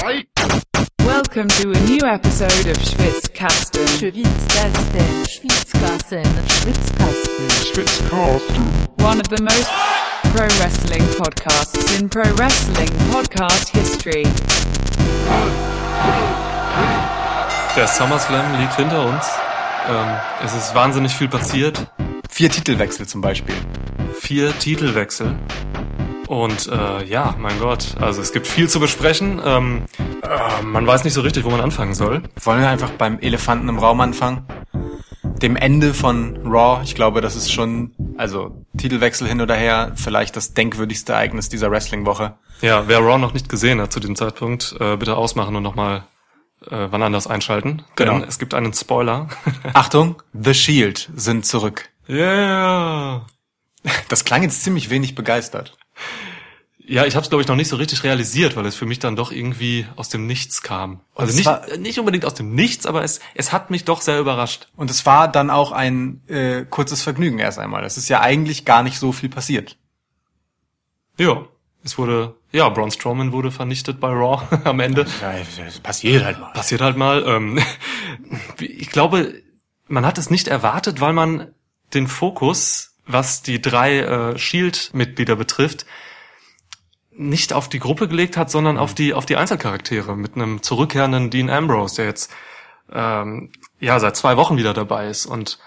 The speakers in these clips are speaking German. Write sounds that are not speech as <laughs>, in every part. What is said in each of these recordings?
Welcome to a new episode of Schwitzkasten. Schwitzkasten, Schwitzkasten, Schwitzkasten. One of the most pro wrestling podcasts in pro wrestling podcast history. Der SummerSlam liegt hinter uns. Ähm, es ist wahnsinnig viel passiert. Vier Titelwechsel zum Beispiel. Vier Titelwechsel. Und äh, ja, mein Gott, also es gibt viel zu besprechen. Ähm, äh, man weiß nicht so richtig, wo man anfangen soll. Wollen wir einfach beim Elefanten im Raum anfangen? Dem Ende von Raw. Ich glaube, das ist schon, also Titelwechsel hin oder her, vielleicht das denkwürdigste Ereignis dieser Wrestling-Woche. Ja, wer Raw noch nicht gesehen hat zu diesem Zeitpunkt, äh, bitte ausmachen und nochmal äh, wann anders einschalten. Genau. Denn es gibt einen Spoiler. <laughs> Achtung, The Shield sind zurück. yeah! Das klang jetzt ziemlich wenig begeistert. Ja, ich habe es glaube ich noch nicht so richtig realisiert, weil es für mich dann doch irgendwie aus dem Nichts kam. Also nicht, war- äh, nicht unbedingt aus dem Nichts, aber es, es hat mich doch sehr überrascht. Und es war dann auch ein äh, kurzes Vergnügen erst einmal. Es ist ja eigentlich gar nicht so viel passiert. Ja, es wurde, ja, Braun Strowman wurde vernichtet bei Raw <laughs> am Ende. Ja, das passiert halt mal. Passiert halt mal. Ähm, <laughs> ich glaube, man hat es nicht erwartet, weil man den Fokus, was die drei äh, Shield-Mitglieder betrifft, nicht auf die Gruppe gelegt hat, sondern auf die auf die Einzelcharaktere mit einem zurückkehrenden Dean Ambrose, der jetzt ähm, ja seit zwei Wochen wieder dabei ist und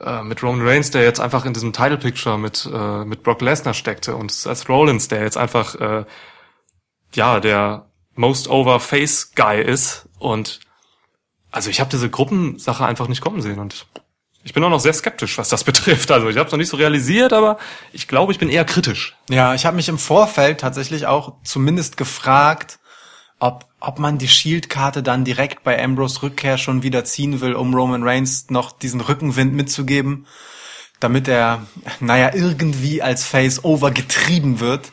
äh, mit Roman Reigns, der jetzt einfach in diesem Title Picture mit äh, mit Brock Lesnar steckte und Seth Rollins, der jetzt einfach äh, ja der most over Face Guy ist und also ich habe diese Gruppensache einfach nicht kommen sehen und ich bin auch noch sehr skeptisch, was das <laughs> betrifft. Also ich habe es noch nicht so realisiert, aber ich glaube, ich bin eher kritisch. Ja, ich habe mich im Vorfeld tatsächlich auch zumindest gefragt, ob, ob man die Shield-Karte dann direkt bei Ambrose Rückkehr schon wieder ziehen will, um Roman Reigns noch diesen Rückenwind mitzugeben, damit er, naja, irgendwie als Face-Over getrieben wird.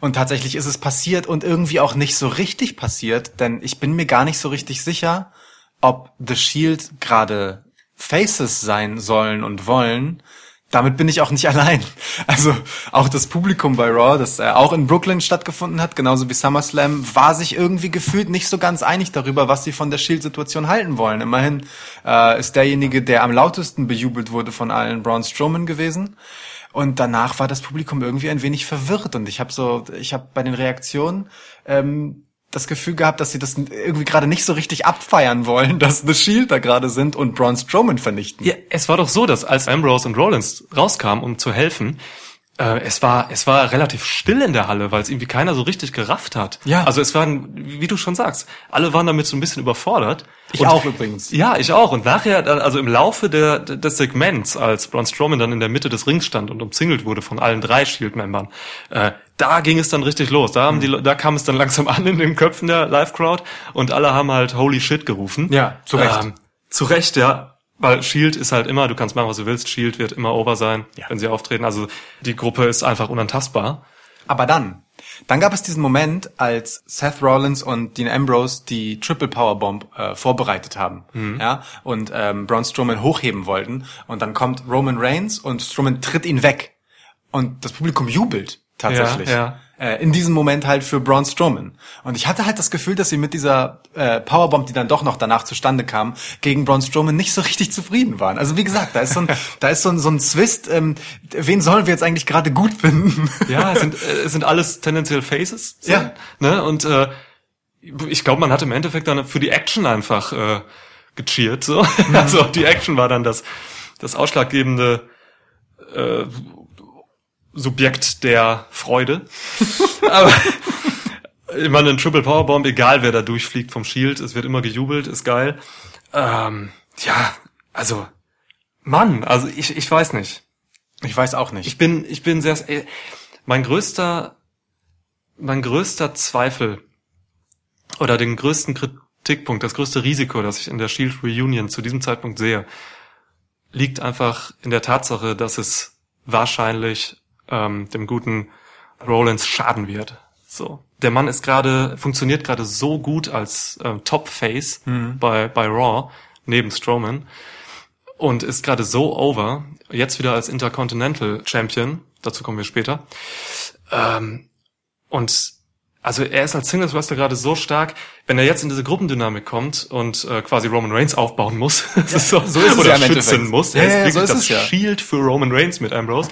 Und tatsächlich ist es passiert und irgendwie auch nicht so richtig passiert, denn ich bin mir gar nicht so richtig sicher, ob The Shield gerade Faces sein sollen und wollen. Damit bin ich auch nicht <laughs> allein. Also auch das Publikum bei Raw, das äh, auch in Brooklyn stattgefunden hat, genauso wie SummerSlam, war sich irgendwie gefühlt nicht so ganz einig darüber, was sie von der Shield-Situation halten wollen. Immerhin äh, ist derjenige, der am lautesten bejubelt wurde von allen, Braun Strowman gewesen. Und danach war das Publikum irgendwie ein wenig verwirrt und ich habe so, ich habe bei den Reaktionen ähm, das Gefühl gehabt, dass sie das irgendwie gerade nicht so richtig abfeiern wollen, <laughs> dass The Shield da gerade sind und Braun Strowman vernichten. Ja, es war doch so, dass als Ambrose und Rollins rauskamen, um zu helfen, äh, es war es war relativ still in der Halle, weil es irgendwie keiner so richtig gerafft hat. Ja. Also es waren, wie du schon sagst, alle waren damit so ein bisschen überfordert. Ich Und- auch übrigens. Ja, ich auch. Und nachher, also im Laufe der, des Segments, als Braun Strowman dann in der Mitte des Rings stand und umzingelt wurde von allen drei Shield-Membern, äh, da ging es dann richtig los. Da, haben die, Le- da kam es dann langsam <laughs> an in den Köpfen der Live-Crowd und alle haben halt Holy Shit gerufen. Ja, zu Recht. Ähm, zu Recht, ja. Weil Shield ist halt immer, du kannst machen, was du willst, Shield wird immer over sein, Ja. wenn sie auftreten. Also die Gruppe ist einfach unantastbar. Aber dann, dann gab es diesen Moment, als Seth Rollins und Dean Ambrose die Triple Powerbomb äh, vorbereitet haben, ja, und ähm, Braun Strowman hochheben wollten. Und dann kommt Roman Reigns und Strowman tritt ihn weg. Und das Publikum jubelt tatsächlich. Ja, Äh, in diesem Moment halt für Braun Strowman. Und ich hatte halt das Gefühl, dass sie mit dieser äh, Powerbomb, die dann doch noch danach zustande kam, gegen Braun Strowman nicht so richtig zufrieden waren. Also wie gesagt, da ist so ein, <laughs> da ist so ein, so ein Zwist. Ähm, wen sollen wir jetzt eigentlich gerade gut finden? Ja, es sind, äh, <laughs> es sind alles tendenziell Faces. So, Ja. Ne? Und äh, ich glaube, man hat im Endeffekt dann für die Action einfach äh, gecheert. So. <laughs> Mhm. Also die Action war dann das, das ausschlaggebende äh, Subjekt der Freude. <laughs> Aber ich meine, ein Triple Powerbomb, egal wer da durchfliegt vom Shield, es wird immer gejubelt, ist geil. Ähm, ja, also Mann, also ich, ich weiß nicht. Ich weiß auch nicht. Ich bin, ich bin sehr, äh, mein größter, mein größter Zweifel oder den größten Kritikpunkt, das größte Risiko, das ich in der Shield Reunion zu diesem Zeitpunkt sehe, liegt einfach in der Tatsache, dass es wahrscheinlich ähm, dem guten Rollins schaden wird. So, der Mann ist gerade, funktioniert gerade so gut als ähm, Top Face bei bei Raw neben Strowman und ist gerade so over. Jetzt wieder als Intercontinental Champion. Dazu kommen wir später. Ähm, und also er ist als Singles Wrestler gerade so stark, wenn er jetzt in diese Gruppendynamik kommt und äh, quasi Roman Reigns aufbauen muss, ist <laughs> so, so ist es oder ja schützen muss, Ja, er ist ja, wirklich so das ja. Shield für Roman Reigns mit Ambrose.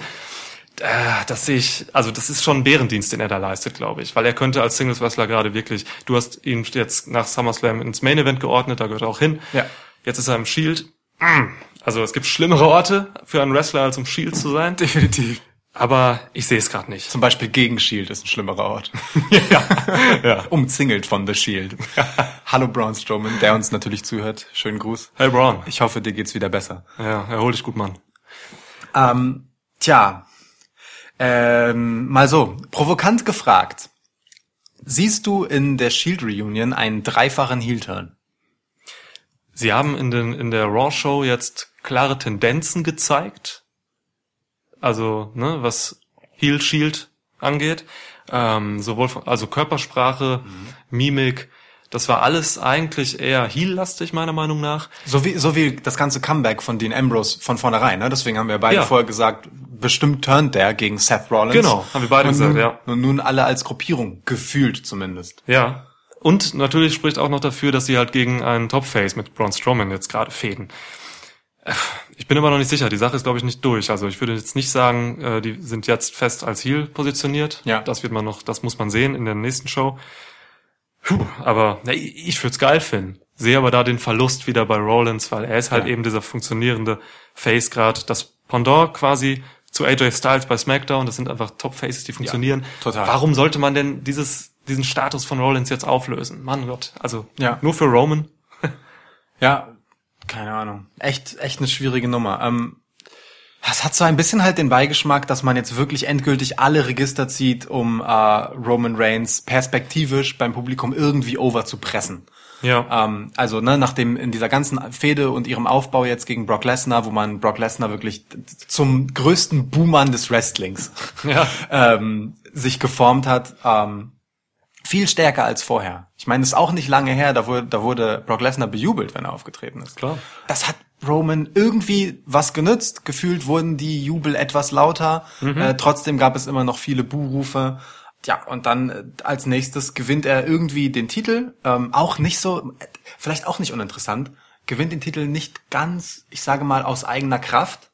Äh, das sehe ich, also das ist schon ein Bärendienst, den er da leistet, glaube ich, weil er könnte als Singles Wrestler gerade wirklich, du hast ihn jetzt nach SummerSlam ins Main Event geordnet, da gehört er auch hin. Ja. Jetzt ist er im Shield. Mm. Also es gibt schlimmere Orte für einen Wrestler als im Shield zu sein, Definitiv. aber ich sehe es gerade nicht. Zum Beispiel gegen Shield ist ein schlimmerer Ort. <laughs> ja. Umzingelt von The Shield. Hallo Braun Strowman, der uns natürlich zuhört. Schönen Gruß. Hey Braun. Ich hoffe, dir geht's wieder besser. Ja, erhol dich gut, Mann. Ähm, tja, ähm, mal so, provokant gefragt. Siehst du in der Shield Reunion einen dreifachen Heel-Turn? Sie haben in, den, in der Raw-Show jetzt klare Tendenzen gezeigt. Also, ne, was Heel Shield angeht. Ähm, sowohl von, also Körpersprache, Mimik, das war alles eigentlich eher Heel-lastig, meiner Meinung nach. So wie, so wie das ganze Comeback von Dean Ambrose von vornherein, ne? Deswegen haben wir beide Ja. vorher gesagt, bestimmt turnt der gegen Seth Rollins. Genau, haben wir beide und gesagt, nun, ja. Und nun alle als Gruppierung, gefühlt zumindest. Ja. Und natürlich spricht auch noch dafür, dass sie halt gegen einen Top-Face mit Braun Strowman jetzt gerade fäden. Ich bin aber noch nicht sicher. Die Sache ist, glaube ich, nicht durch. Also ich würde jetzt nicht sagen, äh, die sind jetzt fest als Heel positioniert. Ja. Das wird man noch, das muss man sehen in der nächsten Show. Puh, aber ne, ich ich würde es geil finden. Sehe aber da den Verlust wieder bei Rollins, weil er ist halt Ja. eben dieser funktionierende Face gerade. Das Pendant quasi zu AJ Styles bei SmackDown. Das sind einfach Top-Faces, die funktionieren. total. Warum sollte man denn dieses, diesen Status von Rollins jetzt auflösen? Mann Gott. Also Ja. nur für Roman. <laughs> Ja, keine Ahnung. Echt, echt eine schwierige Nummer. Ähm, es hat so ein bisschen halt den Beigeschmack, dass man jetzt wirklich endgültig alle Register zieht, um äh, Roman Reigns perspektivisch beim Publikum irgendwie over zu pressen. Ja. Ähm, also ne, nachdem in dieser ganzen Fehde und ihrem Aufbau jetzt gegen Brock Lesnar, wo man Brock Lesnar wirklich zum größten Boomern des Wrestlings <laughs> Ja. <laughs> ähm, sich geformt hat, ähm, viel stärker als vorher. Ich meine, es ist auch nicht lange her, da wurde, da wurde Brock Lesnar bejubelt, wenn er aufgetreten ist. Klar. Das hat Roman irgendwie was genützt. Gefühlt wurden die Jubel etwas lauter. Äh, trotzdem gab es immer noch viele Buhrufe. Ja, und dann äh, als nächstes gewinnt er irgendwie den Titel. Ähm, auch nicht so, äh, vielleicht auch nicht uninteressant, gewinnt den Titel nicht ganz, ich sage mal, aus eigener Kraft,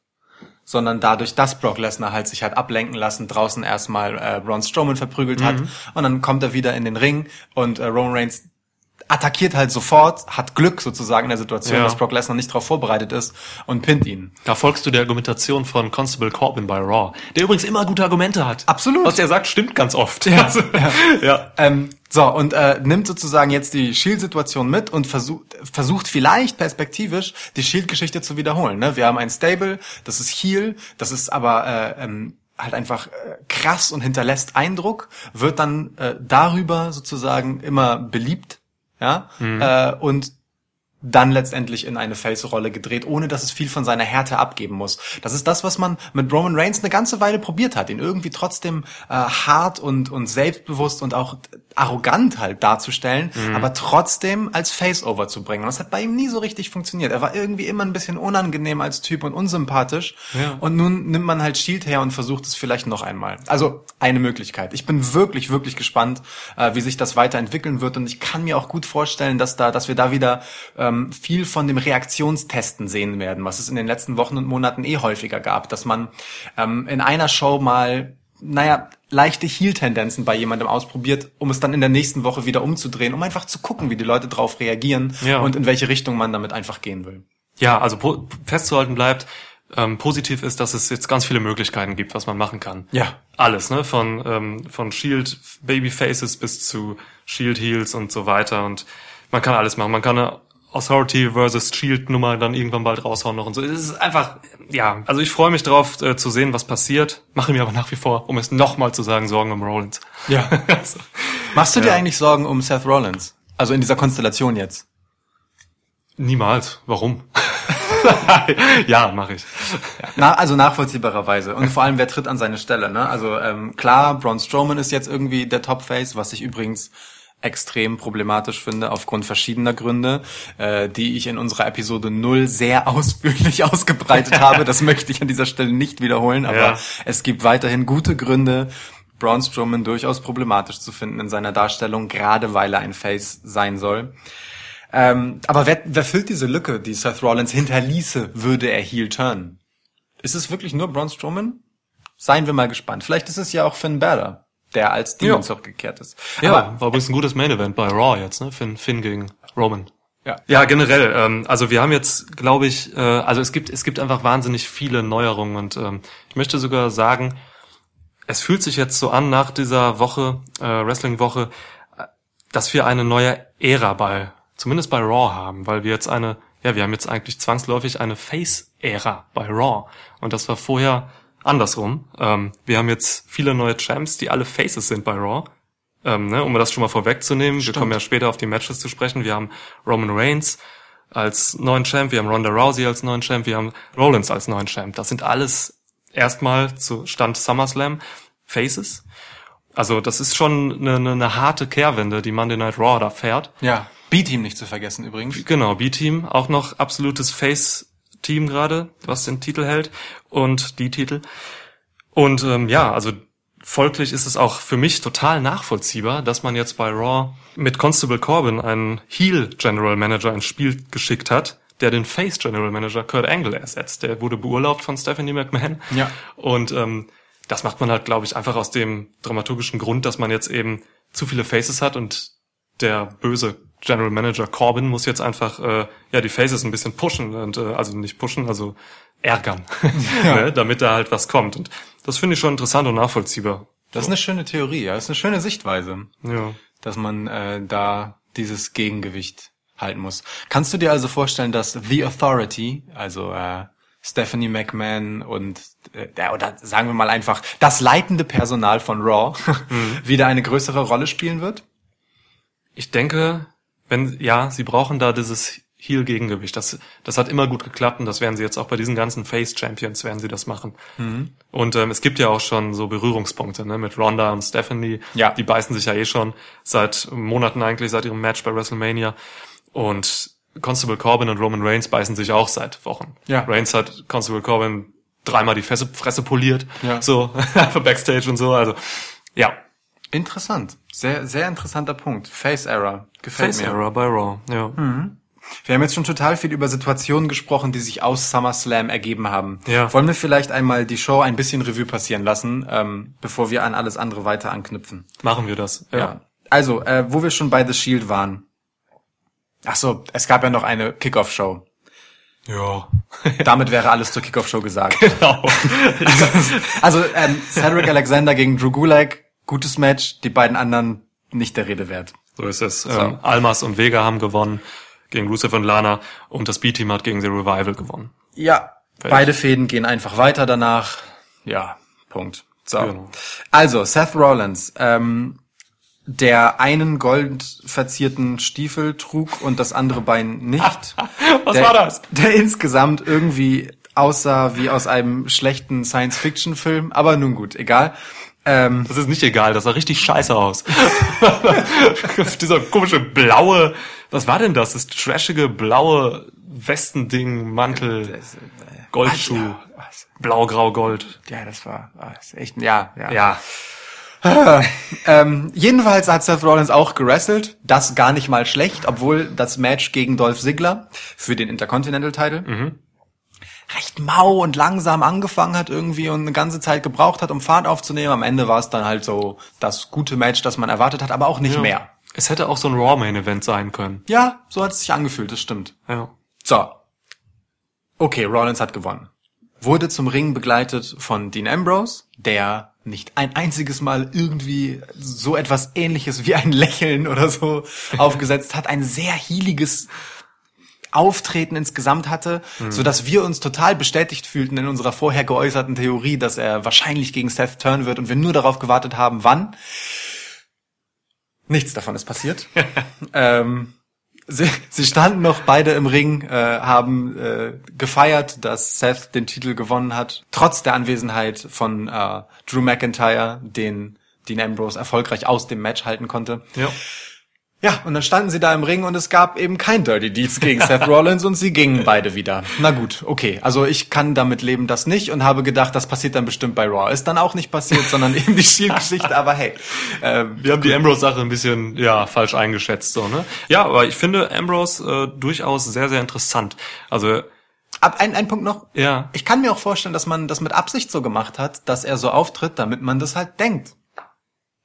sondern dadurch, dass Brock Lesnar halt sich hat ablenken lassen, draußen erstmal äh, Braun Strowman verprügelt hat und dann kommt er wieder in den Ring und äh, Roman Reigns attackiert halt sofort, hat Glück sozusagen in der Situation, Ja. dass Brock Lesnar nicht darauf vorbereitet ist und pinnt ihn. Da folgst du der Argumentation von Constable Corbin bei Raw, der übrigens immer gute Argumente hat. Absolut. Was er sagt, stimmt ganz oft. Ja. Also, ja. <laughs> Ähm, so, und äh, nimmt sozusagen jetzt die Shield-Situation mit und versucht, versucht vielleicht perspektivisch die Shield-Geschichte zu wiederholen. Ne? Wir haben ein Stable, das ist Heal, das ist aber äh, ähm, halt einfach äh, krass und hinterlässt Eindruck, wird dann äh, darüber sozusagen immer beliebt, ja, äh, und dann letztendlich in eine Face-Rolle gedreht, ohne dass es viel von seiner Härte abgeben muss. Das ist das, was man mit Roman Reigns eine ganze Weile probiert hat, ihn irgendwie trotzdem äh, hart und, und selbstbewusst und auch arrogant halt darzustellen, aber trotzdem als Face-Over zu bringen. Und das hat bei ihm nie so richtig funktioniert. Er war irgendwie immer ein bisschen unangenehm als Typ und unsympathisch. Ja. Und nun nimmt man halt Shield her und versucht es vielleicht noch einmal. Also eine Möglichkeit. Ich bin wirklich, wirklich gespannt, äh, wie sich das weiterentwickeln wird. Und ich kann mir auch gut vorstellen, dass da, dass wir da wieder ähm, viel von dem Reaktionstesten sehen werden, was es in den letzten Wochen und Monaten eh häufiger gab, dass man ähm, in einer Show mal naja, leichte Heel-Tendenzen bei jemandem ausprobiert, um es dann in der nächsten Woche wieder umzudrehen, um einfach zu gucken, wie die Leute drauf reagieren Ja. und in welche Richtung man damit einfach gehen will. Ja, also festzuhalten bleibt, ähm, positiv ist, dass es jetzt ganz viele Möglichkeiten gibt, was man machen kann. Ja. Alles, ne? Von, ähm, von Shield Babyfaces bis zu Shield Heels und so weiter. Und man kann alles machen. Man kann eine Authority versus Shield Nummer dann irgendwann bald raushauen noch und so. Es ist einfach, ja, also ich freue mich drauf äh, zu sehen, was passiert. Mache mir aber nach wie vor, um es nochmal zu sagen, Sorgen um Rollins. Ja. <laughs> Also, Machst du dir Ja. eigentlich Sorgen um Seth Rollins? Also in dieser Konstellation jetzt? niemals. Warum? <laughs> ja, mache ich. Na, also nachvollziehbarerweise. Und vor allem, wer tritt an seine Stelle? Ne? Also ähm, klar, Braun Strowman ist jetzt irgendwie der Top-Face, was ich übrigens extrem problematisch finde, aufgrund verschiedener Gründe, äh, die ich in unserer Episode 0 sehr <laughs> ausführlich ausgebreitet <laughs> habe. Das möchte ich an dieser Stelle nicht wiederholen, aber Ja. es gibt weiterhin gute Gründe, Braun Strowman durchaus problematisch zu finden in seiner Darstellung, gerade weil er ein Face sein soll. Ähm, aber wer, wer füllt diese Lücke, die Seth Rollins hinterließe, würde er Heel turn? Ist es wirklich nur Braun Strowman? Seien wir mal gespannt. Vielleicht ist es ja auch Finn Balor, der als Demon Ja. zurückgekehrt ist. Ja, Aber, war übrigens ein gutes Main Event bei Raw jetzt, ne? Finn, Finn gegen Roman. ja. Ja, generell. Ähm, also wir haben jetzt, glaube ich, äh, also es gibt es gibt einfach wahnsinnig viele Neuerungen und ähm, ich möchte sogar sagen, es fühlt sich jetzt so an nach dieser Woche äh, Wrestling Woche, dass wir eine neue Ära bei zumindest bei Raw haben, weil wir jetzt eine ja wir haben jetzt eigentlich zwangsläufig eine Face Ära bei Raw und das war vorher andersrum. Ähm, wir haben jetzt viele neue Champs, die alle Faces sind bei Raw. Ähm, ne, um das schon mal vorwegzunehmen, wir kommen ja später auf die Matches zu sprechen. Wir haben Roman Reigns als neuen Champ, wir haben Ronda Rousey als neuen Champ, wir haben Rollins als neuen Champ. Das sind alles erstmal zu Stand SummerSlam Faces. Also das ist schon eine, eine, eine harte Kehrwende, die Monday Night Raw da fährt. Ja. B-Team nicht zu vergessen übrigens. Genau, B-Team, auch noch absolutes Face-Team gerade, was den Titel hält und die Titel. Und ähm, ja, also folglich ist es auch für mich total nachvollziehbar, dass man jetzt bei Raw mit Constable Corbin einen Heel General Manager ins Spiel geschickt hat, der den Face General Manager Kurt Angle ersetzt. Der wurde beurlaubt von Stephanie McMahon. Ja. Und ähm, das macht man halt, glaube ich, einfach aus dem dramaturgischen Grund, dass man jetzt eben zu viele Faces hat und der böse General Manager Corbin muss jetzt einfach äh, ja die Faces ein bisschen pushen und äh, also nicht pushen, also ärgern, <laughs> ne, damit da halt was kommt. Und das finde ich schon interessant und nachvollziehbar. Das ist eine schöne Theorie, ja. Das ist eine schöne Sichtweise, Ja. dass man äh, da dieses Gegengewicht halten muss. Kannst du dir also vorstellen, dass The Authority, also äh, Stephanie McMahon und äh, der- oder sagen wir mal einfach das leitende Personal von Raw <laughs> wieder eine größere Rolle spielen wird? Ich denke, wenn ja, sie brauchen da dieses Heel-Gegengewicht. Das, das hat immer gut geklappt und das werden sie jetzt auch bei diesen ganzen Face-Champions werden sie das machen. Und ähm, es gibt ja auch schon so Berührungspunkte ne, mit Ronda und Stephanie. Ja. Die beißen sich ja eh schon seit Monaten eigentlich, seit ihrem Match bei WrestleMania. Und Constable Corbin und Roman Reigns beißen sich auch seit Wochen. Ja. Reigns hat Constable Corbin dreimal die Fresse, Fresse poliert. Ja. So, <laughs> für Backstage und so. Also, ja. Interessant. Sehr, sehr interessanter Punkt. Face Error. Gefällt Face mir. Error bei Raw. Ja. Wir haben jetzt schon total viel über Situationen gesprochen, die sich aus SummerSlam ergeben haben. Ja. Wollen wir vielleicht einmal die Show ein bisschen Revue passieren lassen, ähm, bevor wir an alles andere weiter anknüpfen? Machen wir das. Ja. Also, äh, wo wir schon bei The Shield waren. Ach so, es gab ja noch eine Kickoff-Show. Ja. <laughs> Damit wäre alles zur Kickoff-Show gesagt. Genau. Also, ähm, Cedric Alexander gegen Drew Gulak, gutes Match. Die beiden anderen nicht der Rede wert. So ist es. Ähm, Almas und Vega haben gewonnen gegen Rusev und Lana und das B-Team hat gegen The Revival gewonnen. Ja, Fertig. beide Fäden gehen einfach weiter danach. Ja, Punkt. So. Genau. Also, Seth Rollins, ähm, der einen goldverzierten Stiefel trug und das andere Bein nicht. <laughs> Was der, war das? Der insgesamt irgendwie aussah wie aus einem schlechten Science-Fiction-Film, aber nun gut, egal. Ähm, Das ist nicht egal, das sah richtig scheiße aus. <laughs> Dieser komische blaue, was war denn das? Das trashige blaue Westending, Mantel, Goldschuh, Ja, was? blau, grau, gold. ja, das war, war das echt, ja, ja. Ja, <laughs> Ähm, jedenfalls hat Seth Rollins auch gewrestelt. Das gar nicht mal schlecht, obwohl das Match gegen Dolph Ziggler für den Intercontinental Title recht mau und langsam angefangen hat irgendwie und eine ganze Zeit gebraucht hat, um Fahrt aufzunehmen. Am Ende war es dann halt so das gute Match, das man erwartet hat, aber auch nicht mehr. Es hätte auch so ein Raw Main Event sein können. Ja, so hat es sich angefühlt, das stimmt. Ja. So. Okay, Rollins hat gewonnen. Wurde zum Ring begleitet von Dean Ambrose, der nicht ein einziges Mal irgendwie so etwas ähnliches wie ein Lächeln oder so <laughs> aufgesetzt hat. Ein sehr healiges Auftreten insgesamt hatte, so dass wir uns total bestätigt fühlten in unserer vorher geäußerten Theorie, dass er wahrscheinlich gegen Seth turn wird und wir nur darauf gewartet haben, wann. Nichts davon ist passiert. <laughs> ähm, sie, sie standen noch beide im Ring, äh, haben äh, gefeiert, dass Seth den Titel gewonnen hat, trotz der Anwesenheit von äh, Drew McIntyre, den Dean Ambrose erfolgreich aus dem Match halten konnte. Ja. Ja, und dann standen sie da im Ring und es gab eben kein Dirty Deeds gegen <laughs> Seth Rollins und sie gingen beide wieder. Na gut, okay. Also ich kann damit leben, das nicht und habe gedacht, das passiert dann bestimmt bei Raw. Ist dann auch nicht passiert, sondern eben die Shield-Geschichte, aber hey. Äh, Wir haben die Ambrose-Sache ein bisschen, ja, falsch eingeschätzt, so, ne? Ja, aber ich finde Ambrose äh, durchaus sehr, sehr interessant. Also, Ab ein, ein Punkt noch. ja, Ich kann mir auch vorstellen, dass man das mit Absicht so gemacht hat, dass er so auftritt, damit man das halt denkt.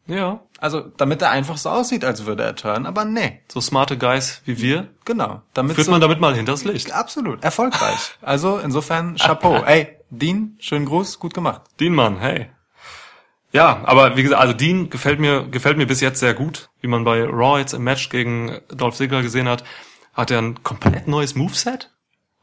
Ja, Also, damit er einfach so aussieht, als würde er turnen, aber nee, so smarte Guys wie wir, genau. Damit führt so, man damit mal hinters Licht. absolut erfolgreich. <laughs> Also, insofern Chapeau. <laughs> Ey, Dean, schönen Gruß, gut gemacht. Dean Mann, hey. Ja, aber wie gesagt, also Dean gefällt mir, gefällt mir bis jetzt sehr gut. Wie man bei Raw jetzt im Match gegen Dolph Ziggler gesehen hat, hat er ein komplett neues Moveset.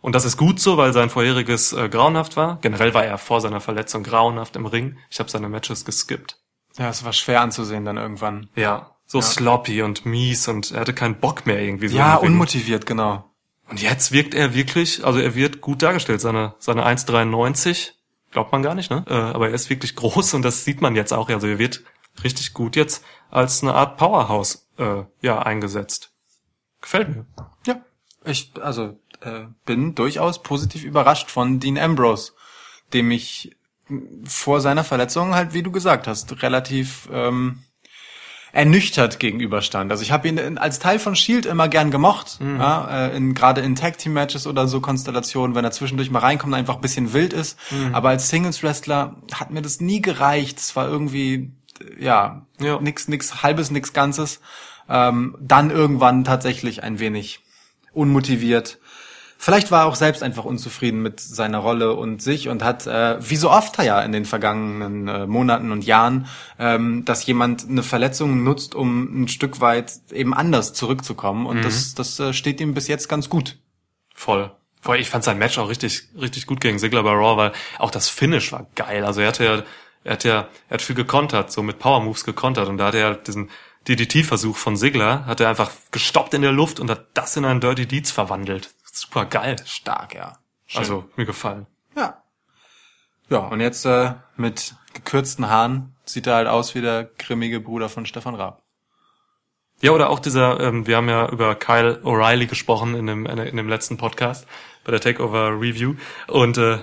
Und das ist gut so, weil sein vorheriges äh, grauenhaft war. Generell war er vor seiner Verletzung grauenhaft im Ring. Ich habe seine Matches geskippt. Ja, es war schwer anzusehen dann irgendwann. Ja, so sloppy und mies und er hatte keinen Bock mehr irgendwie so. Ja, Ring. unmotiviert, genau. Und jetzt wirkt er wirklich, also er wird gut dargestellt. Seine, seine 1,93 glaubt man gar nicht, ne? Äh, aber er ist wirklich <laughs> groß und das sieht man jetzt auch. Also er wird richtig gut jetzt als eine Art Powerhouse äh, ja eingesetzt. Gefällt mir. Ja. Ich, also, äh, bin durchaus positiv überrascht von Dean Ambrose, dem ich vor seiner Verletzung halt, wie du gesagt hast, relativ ähm, ernüchtert gegenüberstand. Also ich habe ihn als Teil von Shield immer gern gemocht, ja, äh, in, gerade in Tag Team Matches oder so Konstellationen, wenn er zwischendurch mal reinkommt einfach ein bisschen wild ist. Aber als Singles Wrestler hat mir das nie gereicht. Es war irgendwie äh, ja, Ja. nix nix halbes, nix ganzes. Ähm, dann irgendwann tatsächlich ein wenig unmotiviert. Vielleicht war er auch selbst einfach unzufrieden mit seiner Rolle und sich und hat, äh, wie so oft ja in den vergangenen äh, Monaten und Jahren, ähm, dass jemand eine Verletzung nutzt, um ein Stück weit eben anders zurückzukommen. Und das, das äh, steht ihm bis jetzt ganz gut. Voll. Voll. Ich fand sein Match auch richtig, richtig gut gegen Sigler bei Raw, weil auch das Finish war geil. Also er hatte ja, er hat ja, er hat viel gekontert, so mit Power Moves gekontert und da hat er diesen DDT-Versuch von Sigler, hat er einfach gestoppt in der Luft und hat das in einen Dirty Deeds verwandelt. Super geil. Stark, ja. Also, mir gefallen. Ja. Ja, und jetzt äh, mit gekürzten Haaren sieht er halt aus wie der grimmige Bruder von Stefan Raab. Ja, oder auch dieser, ähm, wir haben ja über Kyle O'Reilly gesprochen in dem, in dem letzten Podcast bei der Takeover Review und äh,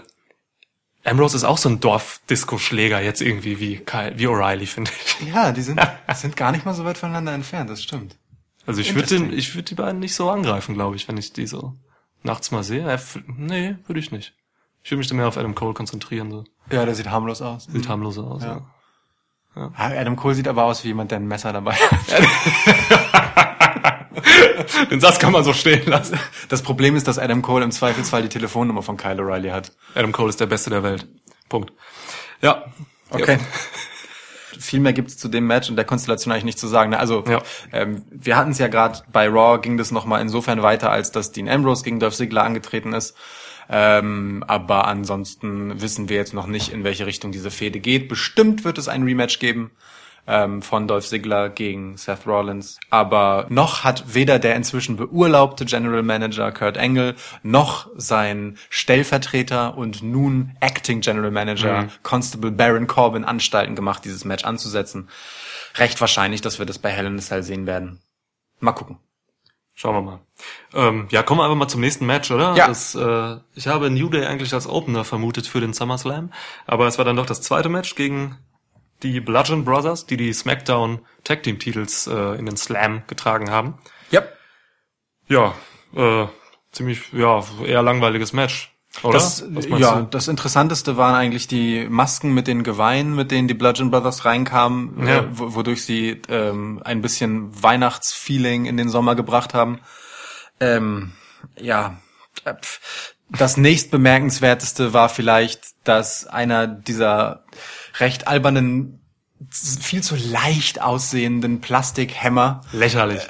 Ambrose ist auch so ein Dorf-Disco-Schläger jetzt irgendwie wie Kyle, wie O'Reilly, finde ich. Ja, die sind, <laughs> sind gar nicht mal so weit voneinander entfernt, das stimmt. Also ich würde den, ich würde die beiden nicht so angreifen, glaube ich, wenn ich die so nachts mal sehe. Äh, nee, würde ich nicht. Ich würde mich dann mehr auf Adam Cole konzentrieren, so. Ja, der sieht harmlos aus. Sieht harmloser aus, ja. Ah, Adam Cole sieht aber aus wie jemand, der ein Messer dabei hat. <laughs> Den Satz kann man so stehen lassen. Das Problem ist, dass Adam Cole im Zweifelsfall die Telefonnummer von Kyle O'Reilly hat. Adam Cole ist der Beste der Welt. Punkt. Ja. Okay. Viel mehr gibt's zu dem Match und der Konstellation eigentlich nicht zu sagen. ne? Also Ja. ähm, wir hatten es ja gerade bei Raw ging das nochmal insofern weiter, als dass Dean Ambrose gegen Dolph Ziggler angetreten ist. Ähm, aber ansonsten wissen wir jetzt noch nicht, in welche Richtung diese Fehde geht. Bestimmt wird es ein Rematch geben ähm, von Dolph Ziggler gegen Seth Rollins. Aber noch hat weder der inzwischen beurlaubte General Manager Kurt Angle noch sein Stellvertreter und nun Acting General Manager Constable Baron Corbin Anstalten gemacht, dieses Match anzusetzen. Recht wahrscheinlich, dass wir das bei Hell in a Cell sehen werden. Mal gucken. Schauen wir mal. Ähm, ja, kommen wir einfach mal zum nächsten Match, oder? Ja. Das, äh, ich habe New Day eigentlich als Opener vermutet für den SummerSlam, aber es war dann doch das zweite Match gegen die Bludgeon Brothers, die die SmackDown Tag Team Titels äh, in den Slam getragen haben. Ja. Ja, äh, ziemlich, ja, eher langweiliges Match, oder? Das, ja, du? das Interessanteste waren eigentlich die Masken mit den Geweihen, mit denen die Bludgeon Brothers reinkamen, Ja. äh, wo- wodurch sie ähm, ein bisschen Weihnachtsfeeling in den Sommer gebracht haben. Ähm, ja, äh, das nächst bemerkenswerteste war vielleicht, dass einer dieser recht albernen, viel zu leicht aussehenden Plastikhämmer Lächerlich.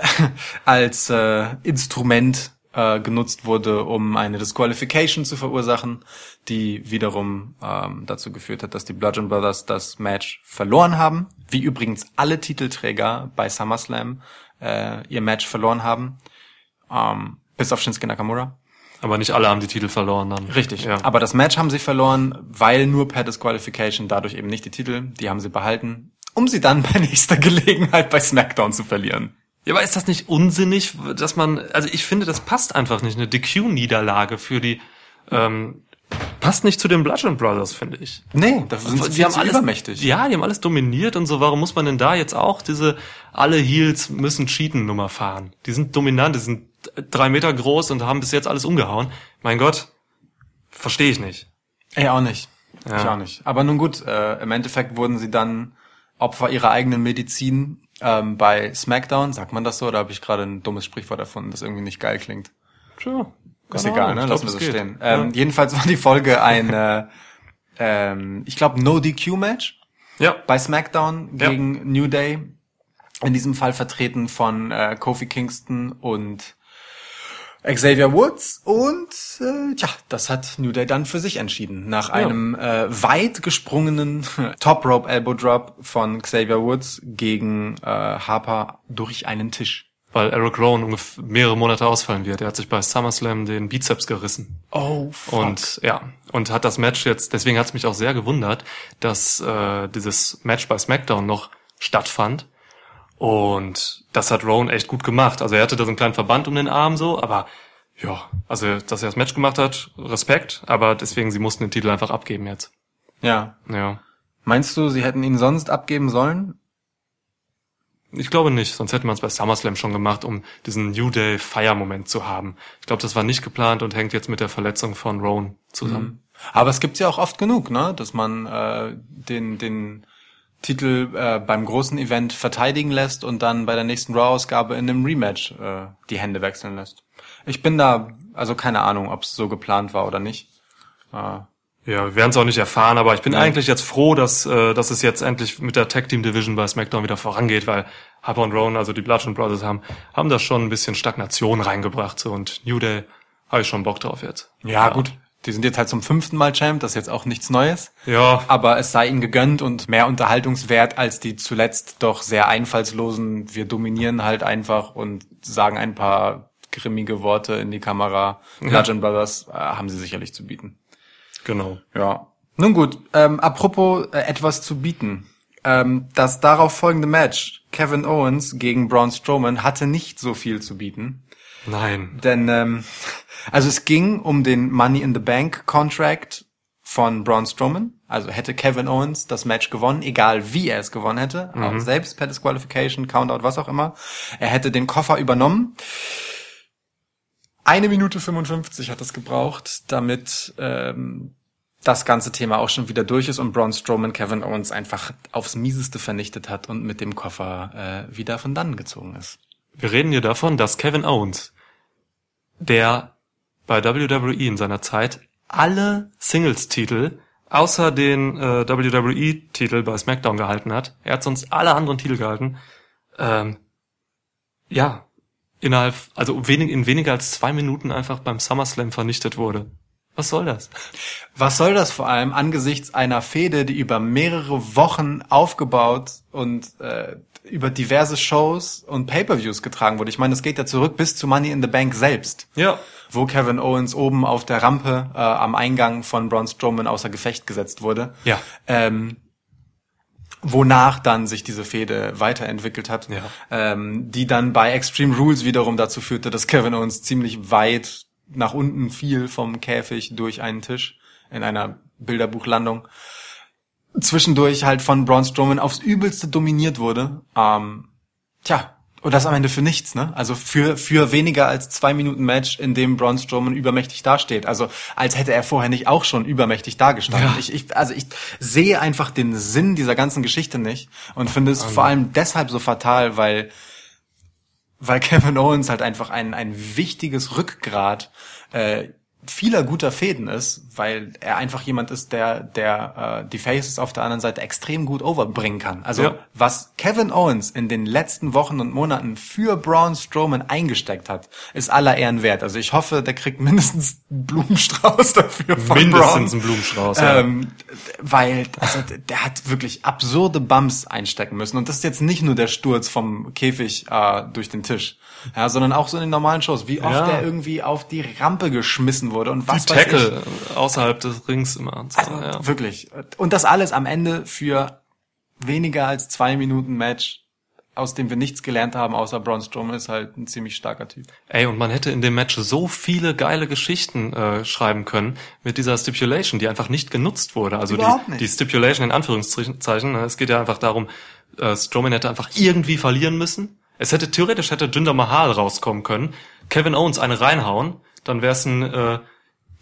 als äh, Instrument äh, genutzt wurde, um eine Disqualification zu verursachen, die wiederum ähm, dazu geführt hat, dass die Bludgeon Brothers das Match verloren haben, wie übrigens alle Titelträger bei SummerSlam äh, ihr Match verloren haben, ähm, bis auf Shinsuke Nakamura. Aber nicht alle haben die Titel verloren dann. Richtig. Ja. Aber das Match haben sie verloren, weil nur per Disqualification, dadurch eben nicht die Titel. Die haben sie behalten, um sie dann <laughs> bei nächster Gelegenheit bei SmackDown zu verlieren. Ja, aber ist das nicht unsinnig, dass man, also ich finde, das passt einfach nicht, eine DQ-Niederlage für die, ähm, passt nicht zu den Bludgeon Brothers, finde ich. Nee, das sind sie die haben alles, übermächtig. Ja, die haben alles dominiert und so. Warum muss man denn da jetzt auch diese alle Heels müssen cheaten Nummer fahren? Die sind dominant, die sind drei Meter groß und haben bis jetzt alles umgehauen. Mein Gott, verstehe ich nicht. Ey, auch nicht. Ja. Ich auch nicht. Aber nun gut, äh, im Endeffekt wurden sie dann Opfer ihrer eigenen Medizin ähm, bei SmackDown. Sagt man das so? Oder habe ich gerade ein dummes Sprichwort erfunden, das irgendwie nicht geil klingt? Tja, Ist keine egal, ne? Lassen glaub, wir so stehen. Ähm, Jedenfalls war die Folge ein, äh, ähm, ich glaube, No-DQ-Match ja. bei SmackDown Ja. gegen New Day. In diesem Fall vertreten von äh, Kofi Kingston und Xavier Woods und äh, ja, das hat New Day dann für sich entschieden. Nach einem äh, weit gesprungenen <laughs> Top Rope Elbow Drop von Xavier Woods gegen äh, Harper durch einen Tisch. Weil Eric Rowan ungefähr mehrere Monate ausfallen wird. Er hat sich bei SummerSlam den Bizeps gerissen. Oh, Und ja, und hat das Match jetzt, deswegen hat es mich auch sehr gewundert, dass äh, dieses Match bei SmackDown noch stattfand. Und das hat Rowan echt gut gemacht. Also er hatte da so einen kleinen Verband um den Arm so, aber ja, also dass er das Match gemacht hat, Respekt, aber deswegen, sie mussten den Titel einfach abgeben jetzt. ja. Ja. Meinst du, sie hätten ihn sonst abgeben sollen? Ich glaube nicht, sonst hätte man es bei SummerSlam schon gemacht, um diesen New Day Feiermoment zu haben. Ich glaube, das war nicht geplant und hängt jetzt mit der Verletzung von Rowan zusammen. Aber es gibt's ja auch oft genug, ne, dass man äh, den den Titel äh, beim großen Event verteidigen lässt und dann bei der nächsten Raw-Ausgabe in einem Rematch äh, die Hände wechseln lässt. Ich bin da, also keine Ahnung, ob es so geplant war oder nicht. Äh, Ja, wir werden es auch nicht erfahren, aber ich bin Nein. eigentlich jetzt froh, dass, äh, dass es jetzt endlich mit der Tag Team Division bei SmackDown wieder vorangeht, weil Harper und Rowan, also die Bludgeon Brothers, haben, haben da schon ein bisschen Stagnation reingebracht. So, und New Day habe ich schon Bock drauf jetzt. ja, gut, die sind jetzt halt zum fünften Mal Champ, das ist jetzt auch nichts Neues. Ja, Aber es sei ihnen gegönnt und mehr Unterhaltungswert als die zuletzt doch sehr einfallslosen, wir dominieren halt einfach und sagen ein paar grimmige Worte in die Kamera. Bludgeon Brothers äh, haben sie sicherlich zu bieten. genau. Ja. Nun gut, ähm, apropos äh, etwas zu bieten. Ähm, das darauf folgende Match, Kevin Owens gegen Braun Strowman, hatte nicht so viel zu bieten. Nein. Denn, ähm, also es ging um den Money in the Bank Contract von Braun Strowman. Also hätte Kevin Owens das Match gewonnen, egal wie er es gewonnen hätte, auch selbst per Disqualification, Countout, was auch immer. Er hätte den Koffer übernommen. Eine Minute 55 hat es gebraucht, damit ähm, das ganze Thema auch schon wieder durch ist und Braun Strowman Kevin Owens einfach aufs Mieseste vernichtet hat und mit dem Koffer äh, wieder von dann gezogen ist. Wir reden hier davon, dass Kevin Owens, der bei WWE in seiner Zeit alle Singles-Titel außer den äh, WWE-Titel bei SmackDown gehalten hat, er hat sonst alle anderen Titel gehalten, ähm, ja, innerhalb, also wenig, in weniger als zwei Minuten einfach beim SummerSlam vernichtet wurde. Was soll das? Was soll das vor allem angesichts einer Fehde, die über mehrere Wochen aufgebaut und äh, über diverse Shows und Pay-per-Views getragen wurde? Ich meine, es geht ja zurück bis zu Money in the Bank selbst, Ja. wo Kevin Owens oben auf der Rampe äh, am Eingang von Braun Strowman außer Gefecht gesetzt wurde. Ja. Ähm, wonach dann sich diese Fehde weiterentwickelt hat, Ja. ähm, die dann bei Extreme Rules wiederum dazu führte, dass Kevin Owens ziemlich weit nach unten fiel vom Käfig durch einen Tisch in einer Bilderbuchlandung. Zwischendurch halt von Braun Strowman aufs Übelste dominiert wurde. Ähm, tja, und das am Ende für nichts, ne? Also für, für weniger als zwei Minuten Match, in dem Braun Strowman übermächtig dasteht. Also als hätte er vorher nicht auch schon übermächtig dagestanden. Ja. Ich, ich, also ich sehe einfach den Sinn dieser ganzen Geschichte nicht und finde es vor allem deshalb so fatal, weil weil Kevin Owens halt einfach ein, ein wichtiges Rückgrat äh, vieler guter Fäden ist, weil er einfach jemand ist, der, der äh, die Faces auf der anderen Seite extrem gut overbringen kann. Also Ja. was Kevin Owens in den letzten Wochen und Monaten für Braun Strowman eingesteckt hat, ist aller Ehren wert. Also ich hoffe, der kriegt mindestens einen Blumenstrauß <laughs> dafür von Mindestens Braun. ein Blumenstrauß. Ja. Ähm, weil also, der hat wirklich absurde Bumps einstecken müssen. Und das ist jetzt nicht nur der Sturz vom Käfig äh, durch den Tisch, ja, sondern auch so in den normalen Shows, wie oft Ja. er irgendwie auf die Rampe geschmissen wurde und was die weiß ich. Tackle außerhalb des Rings immer. So, Also, ja. Wirklich. Und das alles am Ende für weniger als zwei Minuten Match. aus dem wir nichts gelernt haben, außer Braun Strowman ist halt ein ziemlich starker Typ. Ey, und man hätte in dem Match so viele geile Geschichten äh, schreiben können mit dieser Stipulation, die einfach nicht genutzt wurde. Also Überhaupt die, nicht. die Stipulation in Anführungszeichen. Es geht ja einfach darum, äh, Strowman hätte einfach irgendwie verlieren müssen. Es hätte theoretisch hätte Jinder Mahal rauskommen können, Kevin Owens eine reinhauen, dann wäre es ein äh,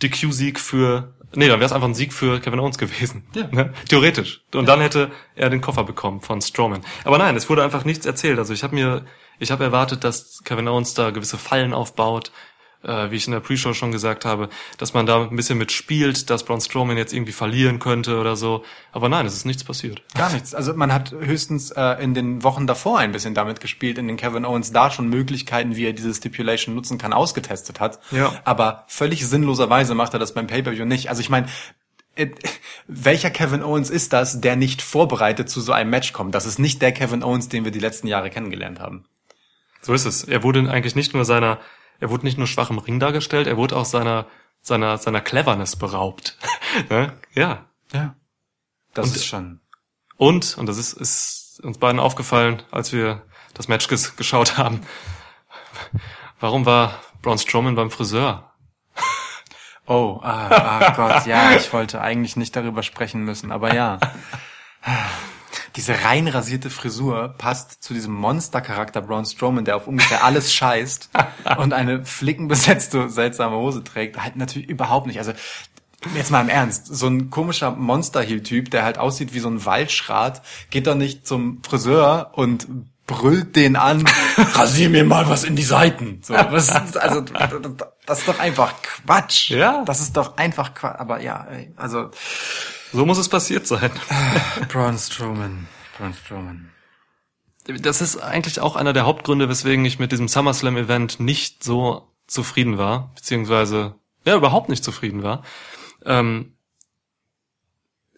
DQ-Sieg für Nee, dann wäre es einfach ein Sieg für Kevin Owens gewesen. Ja. Ne? Theoretisch. Und dann hätte er den Koffer bekommen von Strowman. Aber nein, es wurde einfach nichts erzählt. Also ich habe mir, ich habe erwartet, dass Kevin Owens da gewisse Fallen aufbaut, äh, wie ich in der Pre-Show schon gesagt habe, dass man da ein bisschen mitspielt, dass Braun Strowman jetzt irgendwie verlieren könnte oder so. Aber nein, es ist nichts passiert. Gar nichts. Also man hat höchstens äh, in den Wochen davor ein bisschen damit gespielt, in den Kevin Owens da schon Möglichkeiten, wie er diese Stipulation nutzen kann, ausgetestet hat. Ja. Aber völlig sinnloserweise macht er das beim Pay-Per-View nicht. Also ich meine, welcher Kevin Owens ist das, der nicht vorbereitet zu so einem Match kommt? Das ist nicht der Kevin Owens, den wir die letzten Jahre kennengelernt haben. So ist es. Er wurde eigentlich nicht nur seiner, er wurde nicht nur schwach im Ring dargestellt, er wurde auch seiner, seiner, seiner Cleverness beraubt. <laughs> ne? Ja. Ja. Das Und- ist schon. Und, und das ist, ist uns beiden aufgefallen, als wir das Match ges geschaut haben, warum war Braun Strowman beim Friseur? <laughs> Oh, ah, ah Gott, ja, ich wollte eigentlich nicht darüber sprechen müssen, aber ja. <laughs> Diese rein rasierte Frisur passt zu diesem Monstercharakter Braun Strowman, der auf ungefähr alles <laughs> scheißt und eine flickenbesetzte seltsame Hose trägt, halt natürlich überhaupt nicht. Also jetzt mal im Ernst, so ein komischer Monster-Heel-Typ, der halt aussieht wie so ein Waldschrat, geht doch nicht zum Friseur und brüllt den an, <laughs> rasier mir mal was in die Seiten. So, was, also das ist doch einfach Quatsch. Ja. Das ist doch einfach Quatsch. Aber ja, also So muss es passiert sein. Braun Strowman, Braun Strowman. Das ist eigentlich auch einer der Hauptgründe, weswegen ich mit diesem SummerSlam-Event nicht so zufrieden war, beziehungsweise ja überhaupt nicht zufrieden war. Ähm,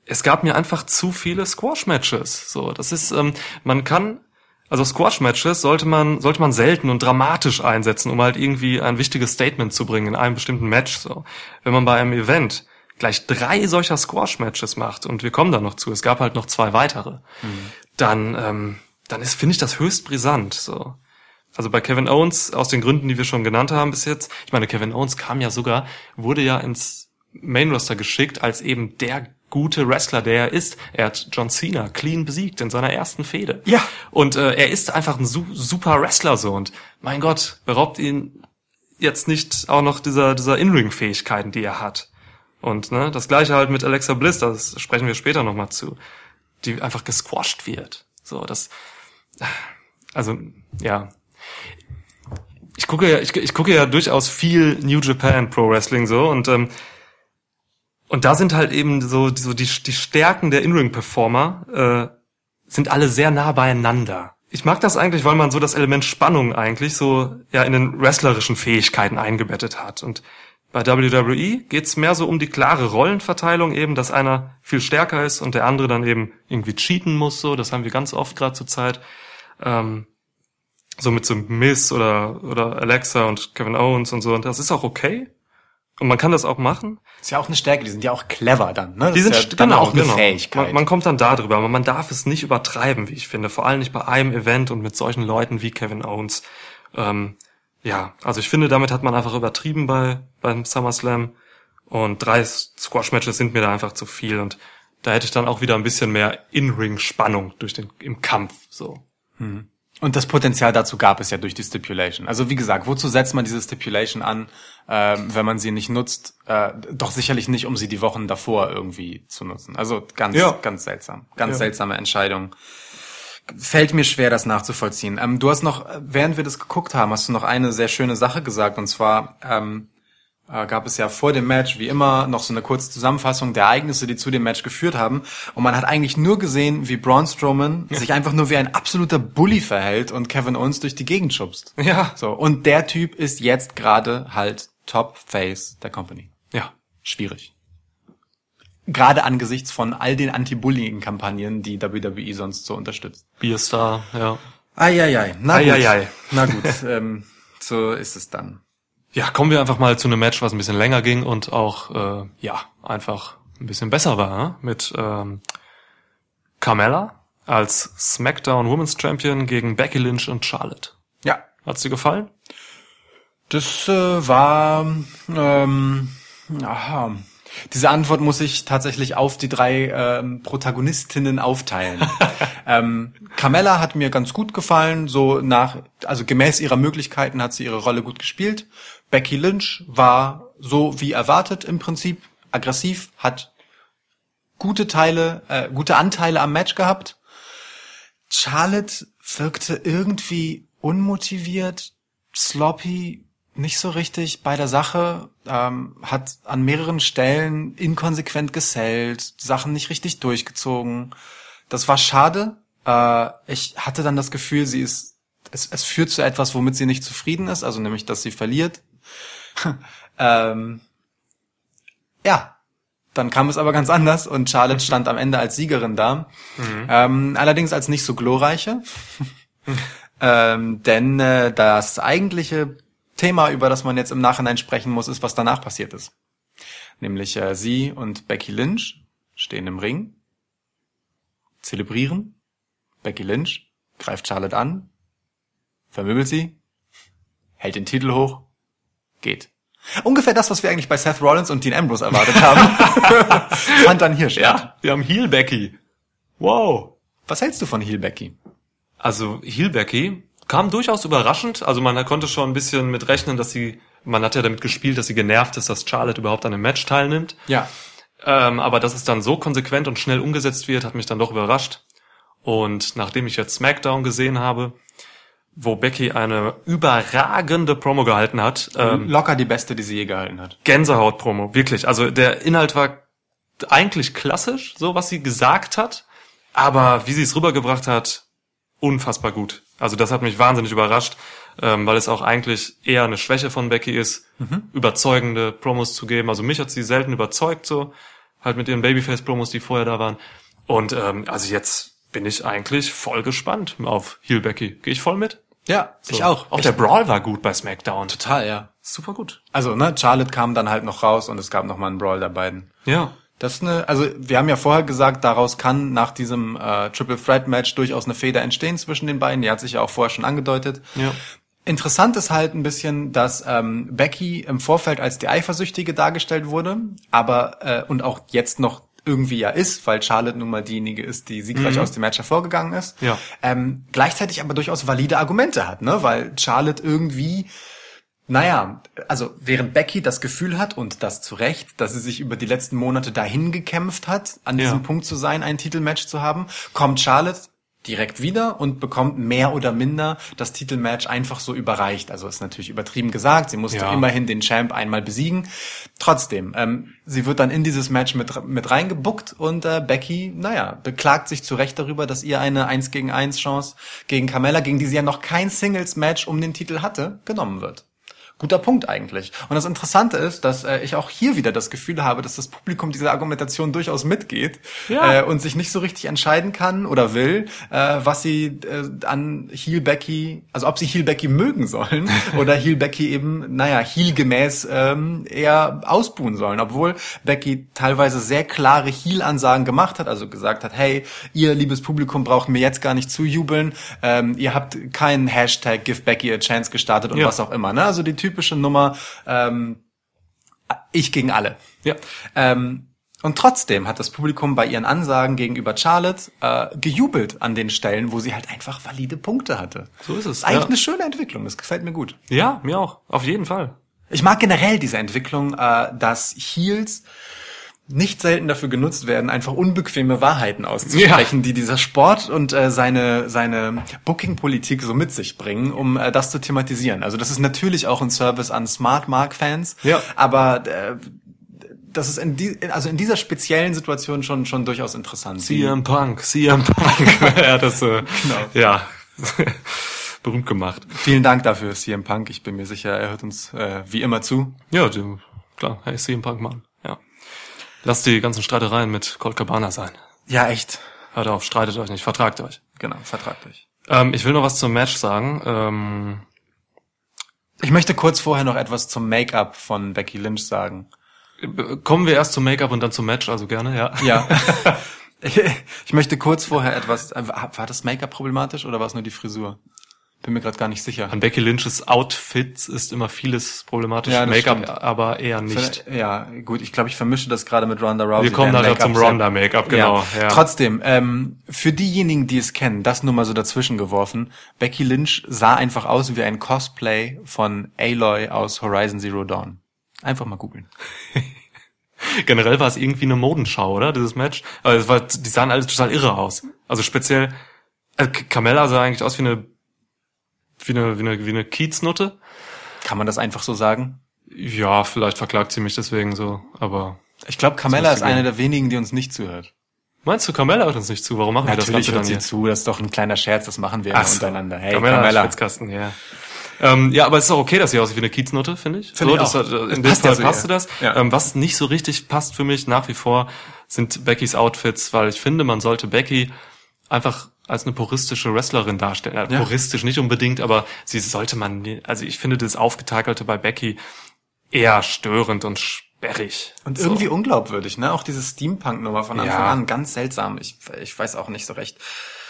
es gab mir einfach zu viele Squash-Matches. So, das ist, ähm, man kann, also Squash-Matches sollte man, sollte man selten und dramatisch einsetzen, um halt irgendwie ein wichtiges Statement zu bringen in einem bestimmten Match. So, wenn man bei einem Event gleich drei solcher Squash-Matches macht und wir kommen da noch zu, es gab halt noch zwei weitere, dann, ähm, dann ist, finde ich das höchst brisant. So. Also bei Kevin Owens, aus den Gründen, die wir schon genannt haben bis jetzt, ich meine, Kevin Owens kam ja sogar, wurde ja ins Main Roster geschickt als eben der gute Wrestler, der er ist. Er hat John Cena clean besiegt in seiner ersten Fehde. Ja. Und äh, er ist einfach ein su super Wrestler so und mein Gott, beraubt ihn jetzt nicht auch noch dieser, dieser In-Ring-Fähigkeiten, die er hat. Und ne, das gleiche halt mit Alexa Bliss, das sprechen wir später nochmal zu, die einfach gesquasht wird. So, das, also, ja. Ich gucke ja, ich, ich gucke ja durchaus viel New Japan Pro Wrestling so und ähm, und da sind halt eben so, so die, die Stärken der In-Ring-Performer äh, sind alle sehr nah beieinander. Ich mag das eigentlich, weil man so das Element Spannung eigentlich so ja in den wrestlerischen Fähigkeiten eingebettet hat. Und bei WWE geht's mehr so um die klare Rollenverteilung eben, dass einer viel stärker ist und der andere dann eben irgendwie cheaten muss. So, das haben wir ganz oft gerade zur Zeit. Ähm, so mit so Miss oder oder Alexa und Kevin Owens und so. Und das ist auch okay. Und man kann das auch machen. Ist ja auch eine Stärke, die sind ja auch clever dann, ne? Das Die sind ja dann genau, auch eine genau. Fähigkeit. Man, man kommt dann da drüber, aber man darf es nicht übertreiben, wie ich finde. Vor allem nicht bei einem Event und mit solchen Leuten wie Kevin Owens. Ähm, ja, also ich finde, damit hat man einfach übertrieben bei beim SummerSlam. Und drei Squash-Matches sind mir da einfach zu viel. Und da hätte ich dann auch wieder ein bisschen mehr In-Ring-Spannung durch den im Kampf. So. Und das Potenzial dazu gab es ja durch die Stipulation. Also wie gesagt, wozu setzt man diese Stipulation an, ähm, wenn man sie nicht nutzt? Äh, doch sicherlich nicht, um sie die Wochen davor irgendwie zu nutzen. Also ganz, Ja. ganz seltsam. Ganz Ja. seltsame Entscheidung. Fällt mir schwer, das nachzuvollziehen. Ähm, du hast noch, äh, während wir das geguckt haben, hast du noch eine sehr schöne Sache gesagt. Und zwar ähm, äh, gab es ja vor dem Match, wie immer, noch so eine kurze Zusammenfassung der Ereignisse, die zu dem Match geführt haben. Und man hat eigentlich nur gesehen, wie Braun Strowman <laughs> sich einfach nur wie ein absoluter Bully verhält und Kevin Owens durch die Gegend schubst. Ja. So. Und der Typ ist jetzt gerade halt Top Face der Company. Ja. Schwierig. Gerade angesichts von all den Anti-Bullying-Kampagnen, die WWE sonst so unterstützt. Bierstar, ja. Eieiei, na gut. Eieiei. Na gut, <laughs> ähm, so ist es dann. Ja, kommen wir einfach mal zu einem Match, was ein bisschen länger ging und auch, äh, ja, einfach ein bisschen besser war, ne? mit ähm, Carmella als SmackDown Women's Champion gegen Becky Lynch und Charlotte. Ja, Hat's dir gefallen? Das äh, war ähm, aha. Diese Antwort muss ich tatsächlich auf die drei ähm, Protagonistinnen aufteilen. <laughs> ähm, Carmella hat mir ganz gut gefallen, so nach, also gemäß ihrer Möglichkeiten hat sie ihre Rolle gut gespielt. Becky Lynch war so wie erwartet im Prinzip aggressiv, hat gute Teile, äh, gute Anteile am Match gehabt. Charlotte wirkte irgendwie unmotiviert, sloppy, nicht so richtig bei der Sache, ähm, hat an mehreren Stellen inkonsequent gesellt, Sachen nicht richtig durchgezogen. Das war schade. Äh, ich hatte dann das Gefühl, sie ist, es, es führt zu etwas, womit sie nicht zufrieden ist, also nämlich, dass sie verliert. <laughs> ähm, ja, dann kam es aber ganz anders und Charlotte stand am Ende als Siegerin da. Ähm, allerdings als nicht so glorreiche. <laughs> ähm, denn äh, das eigentliche Thema, über das man jetzt im Nachhinein sprechen muss, ist, was danach passiert ist. Nämlich äh, sie und Becky Lynch stehen im Ring, zelebrieren. Becky Lynch greift Charlotte an, vermöbelt sie, hält den Titel hoch, geht. Ungefähr das, was wir eigentlich bei Seth Rollins und Dean Ambrose erwartet haben, <laughs> fand dann hier statt. wir haben Heel Becky. Wow. Was hältst du von Heel Becky? Also Heel Becky kam durchaus überraschend. Also man konnte schon ein bisschen mit rechnen, dass sie, man hat ja damit gespielt, dass sie genervt ist, dass Charlotte überhaupt an einem Match teilnimmt. Ja. Ähm, aber dass es dann so konsequent und schnell umgesetzt wird, hat mich dann doch überrascht. Und nachdem ich jetzt SmackDown gesehen habe, wo Becky eine überragende Promo gehalten hat, ähm, Locker die beste, die sie je gehalten hat. Gänsehaut-Promo, wirklich. Also der Inhalt war eigentlich klassisch, so was sie gesagt hat, aber wie sie es rübergebracht hat, unfassbar gut. Also das hat mich wahnsinnig überrascht, ähm, weil es auch eigentlich eher eine Schwäche von Becky ist, überzeugende Promos zu geben. Also mich hat sie selten überzeugt, so halt mit ihren Babyface-Promos, die vorher da waren. Und ähm, also jetzt bin ich eigentlich voll gespannt auf Heel Becky. Gehe ich voll mit? Ja, So. ich auch. Auch Ich- der Brawl war gut bei SmackDown. Total, ja. Super gut. Also, ne, Charlotte kam dann halt noch raus und es gab noch mal einen Brawl der beiden. Ja. Das ist eine, also wir haben ja vorher gesagt, daraus kann nach diesem äh, Triple Threat Match durchaus eine Feder entstehen zwischen den beiden. Die hat sich ja auch vorher schon angedeutet. Ja. Interessant ist halt ein bisschen, dass ähm, Becky im Vorfeld als die Eifersüchtige dargestellt wurde, aber äh, und auch jetzt noch irgendwie ja ist, weil Charlotte nun mal diejenige ist, die siegreich aus dem Match hervorgegangen ist. Ja. Ähm, gleichzeitig aber durchaus valide Argumente hat, ne? Weil Charlotte irgendwie naja, also während Becky das Gefühl hat, und das zu Recht, dass sie sich über die letzten Monate dahin gekämpft hat, an Ja. diesem Punkt zu sein, ein Titelmatch zu haben, kommt Charlotte direkt wieder und bekommt mehr oder minder das Titelmatch einfach so überreicht. Also ist natürlich übertrieben gesagt, sie musste Ja. immerhin den Champ einmal besiegen. Trotzdem, ähm, sie wird dann in dieses Match mit, mit reingebuckt und äh, Becky, naja, beklagt sich zu Recht darüber, dass ihr eine 1 gegen 1 Chance gegen Carmella, gegen die sie ja noch kein Singles-Match um den Titel hatte, genommen wird. Guter Punkt eigentlich. Und das Interessante ist, dass äh, ich auch hier wieder das Gefühl habe, dass das Publikum dieser Argumentation durchaus mitgeht Ja. äh, und sich nicht so richtig entscheiden kann oder will, äh, was sie äh, an Heel Becky, also ob sie Heel Becky mögen sollen <laughs> oder Heel Becky eben, naja, Heel gemäß ähm, eher ausbuhen sollen. Obwohl Becky teilweise sehr klare Heel-Ansagen gemacht hat, also gesagt hat, hey, ihr liebes Publikum braucht mir jetzt gar nicht zujubeln, ähm, ihr habt keinen Hashtag Give Becky a Chance gestartet und Ja. was auch immer. Ne? Also die typische Nummer, ähm, ich gegen alle. Ja. Ähm, und trotzdem hat das Publikum bei ihren Ansagen gegenüber Charlotte äh, gejubelt an den Stellen, wo sie halt einfach valide Punkte hatte. So ist es, Ist eigentlich ja. eine schöne Entwicklung, das gefällt mir gut. Ja, mir auch. Auf jeden Fall. Ich mag generell diese Entwicklung, äh, dass Heels nicht selten dafür genutzt werden, einfach unbequeme Wahrheiten auszusprechen, die dieser Sport und äh, seine seine Booking-Politik so mit sich bringen, um äh, das zu thematisieren. Also das ist natürlich auch ein Service an Smart Mark Fans, Ja. aber äh, das ist in, die, also in dieser speziellen Situation schon schon durchaus interessant. CM Punk, CM Punk. <laughs> <laughs> er hat das, äh, Genau. ja, <laughs> berühmt gemacht. Vielen Dank dafür, CM Punk. Ich bin mir sicher, er hört uns äh, wie immer zu. Ja, klar, hey, CM Punk, Mann. Lasst die ganzen Streitereien mit Colt Cabana sein. Ja, echt. Hört auf, streitet euch nicht, vertragt euch. Genau, vertragt euch. Ähm, ich will noch was zum Match sagen. Ähm, Ich möchte kurz vorher noch etwas zum Make-up von Becky Lynch sagen. kommen wir erst zum Make-up und dann zum Match, also gerne, ja. Ja. <laughs> Ich möchte kurz vorher etwas. äh, War das Make-up problematisch oder war es nur die Frisur? Bin mir gerade gar nicht sicher. An Becky Lynches Outfits ist immer vieles problematisch. Ja, Make-up aber eher nicht. Ja, gut, ich glaube, ich vermische das gerade mit Ronda Rousey. Wir kommen nachher zum Ronda-Make-up, genau. Ja. Trotzdem, ähm, für diejenigen, die es kennen, das nur mal so dazwischen geworfen. Becky Lynch sah einfach aus wie ein Cosplay von Aloy aus Horizon Zero Dawn. Einfach mal googeln. <laughs> Generell war es irgendwie eine Modenschau, oder? Dieses Match. Also es war, die sahen alle total irre aus. Also speziell, äh, Carmella sah eigentlich aus wie eine, wie eine, wie eine, wie eine Kieznutte. Kann man das einfach so sagen? Ja, vielleicht verklagt sie mich deswegen so, aber. Ich glaube, Carmella ist eine der wenigen, die uns nicht zuhört. Meinst du, Carmella hört uns nicht zu? Warum machen wir das Natürlich Ganze hört dann sie hier? zu, das ist doch ein kleiner Scherz, das machen wir Ach so. untereinander. Hey, Carmella, Carmella. Schwitzkasten, ja. Ähm, ja, aber es ist auch okay, dass sie aussieht wie eine Kieznutte, finde ich. Finde ich das hat, äh, in dem Fall passte das. Ja. Ähm, was nicht so richtig passt für mich nach wie vor, sind Beckys Outfits, weil ich finde, man sollte Becky einfach als eine puristische Wrestlerin darstellen. Äh, Ja. Puristisch nicht unbedingt, aber sie sollte man, also ich finde das Aufgetakelte bei Becky eher störend und sperrig. Und So. irgendwie unglaubwürdig, ne? Auch diese Steampunk-Nummer von Anfang Ja. an, ganz seltsam. Ich, ich weiß auch nicht so recht.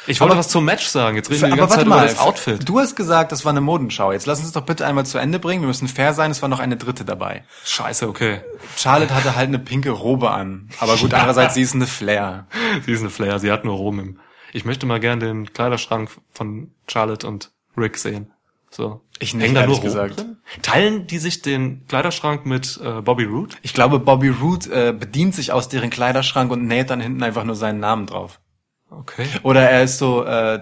Ich wollte aber- was zum Match sagen. Jetzt reden wir die Aber ganze warte Zeit mal, über das Outfit. du hast gesagt, das war eine Modenschau. Jetzt lass uns doch bitte einmal zu Ende bringen. Wir müssen fair sein, es war noch eine dritte dabei. Scheiße, okay. Charlotte hatte halt eine pinke Robe an. Aber gut, <laughs> andererseits, sie ist eine Flair. Sie ist eine Flair, sie hat nur Rom im. Ich möchte mal gern den Kleiderschrank von Charlotte und Rick sehen. So. Ich Hängen da nur gesagt. drin? Teilen die sich den Kleiderschrank mit äh, Bobby Roode? Ich glaube, Bobby Roode äh, bedient sich aus deren Kleiderschrank und näht dann hinten einfach nur seinen Namen drauf. Okay. Oder er ist so, äh,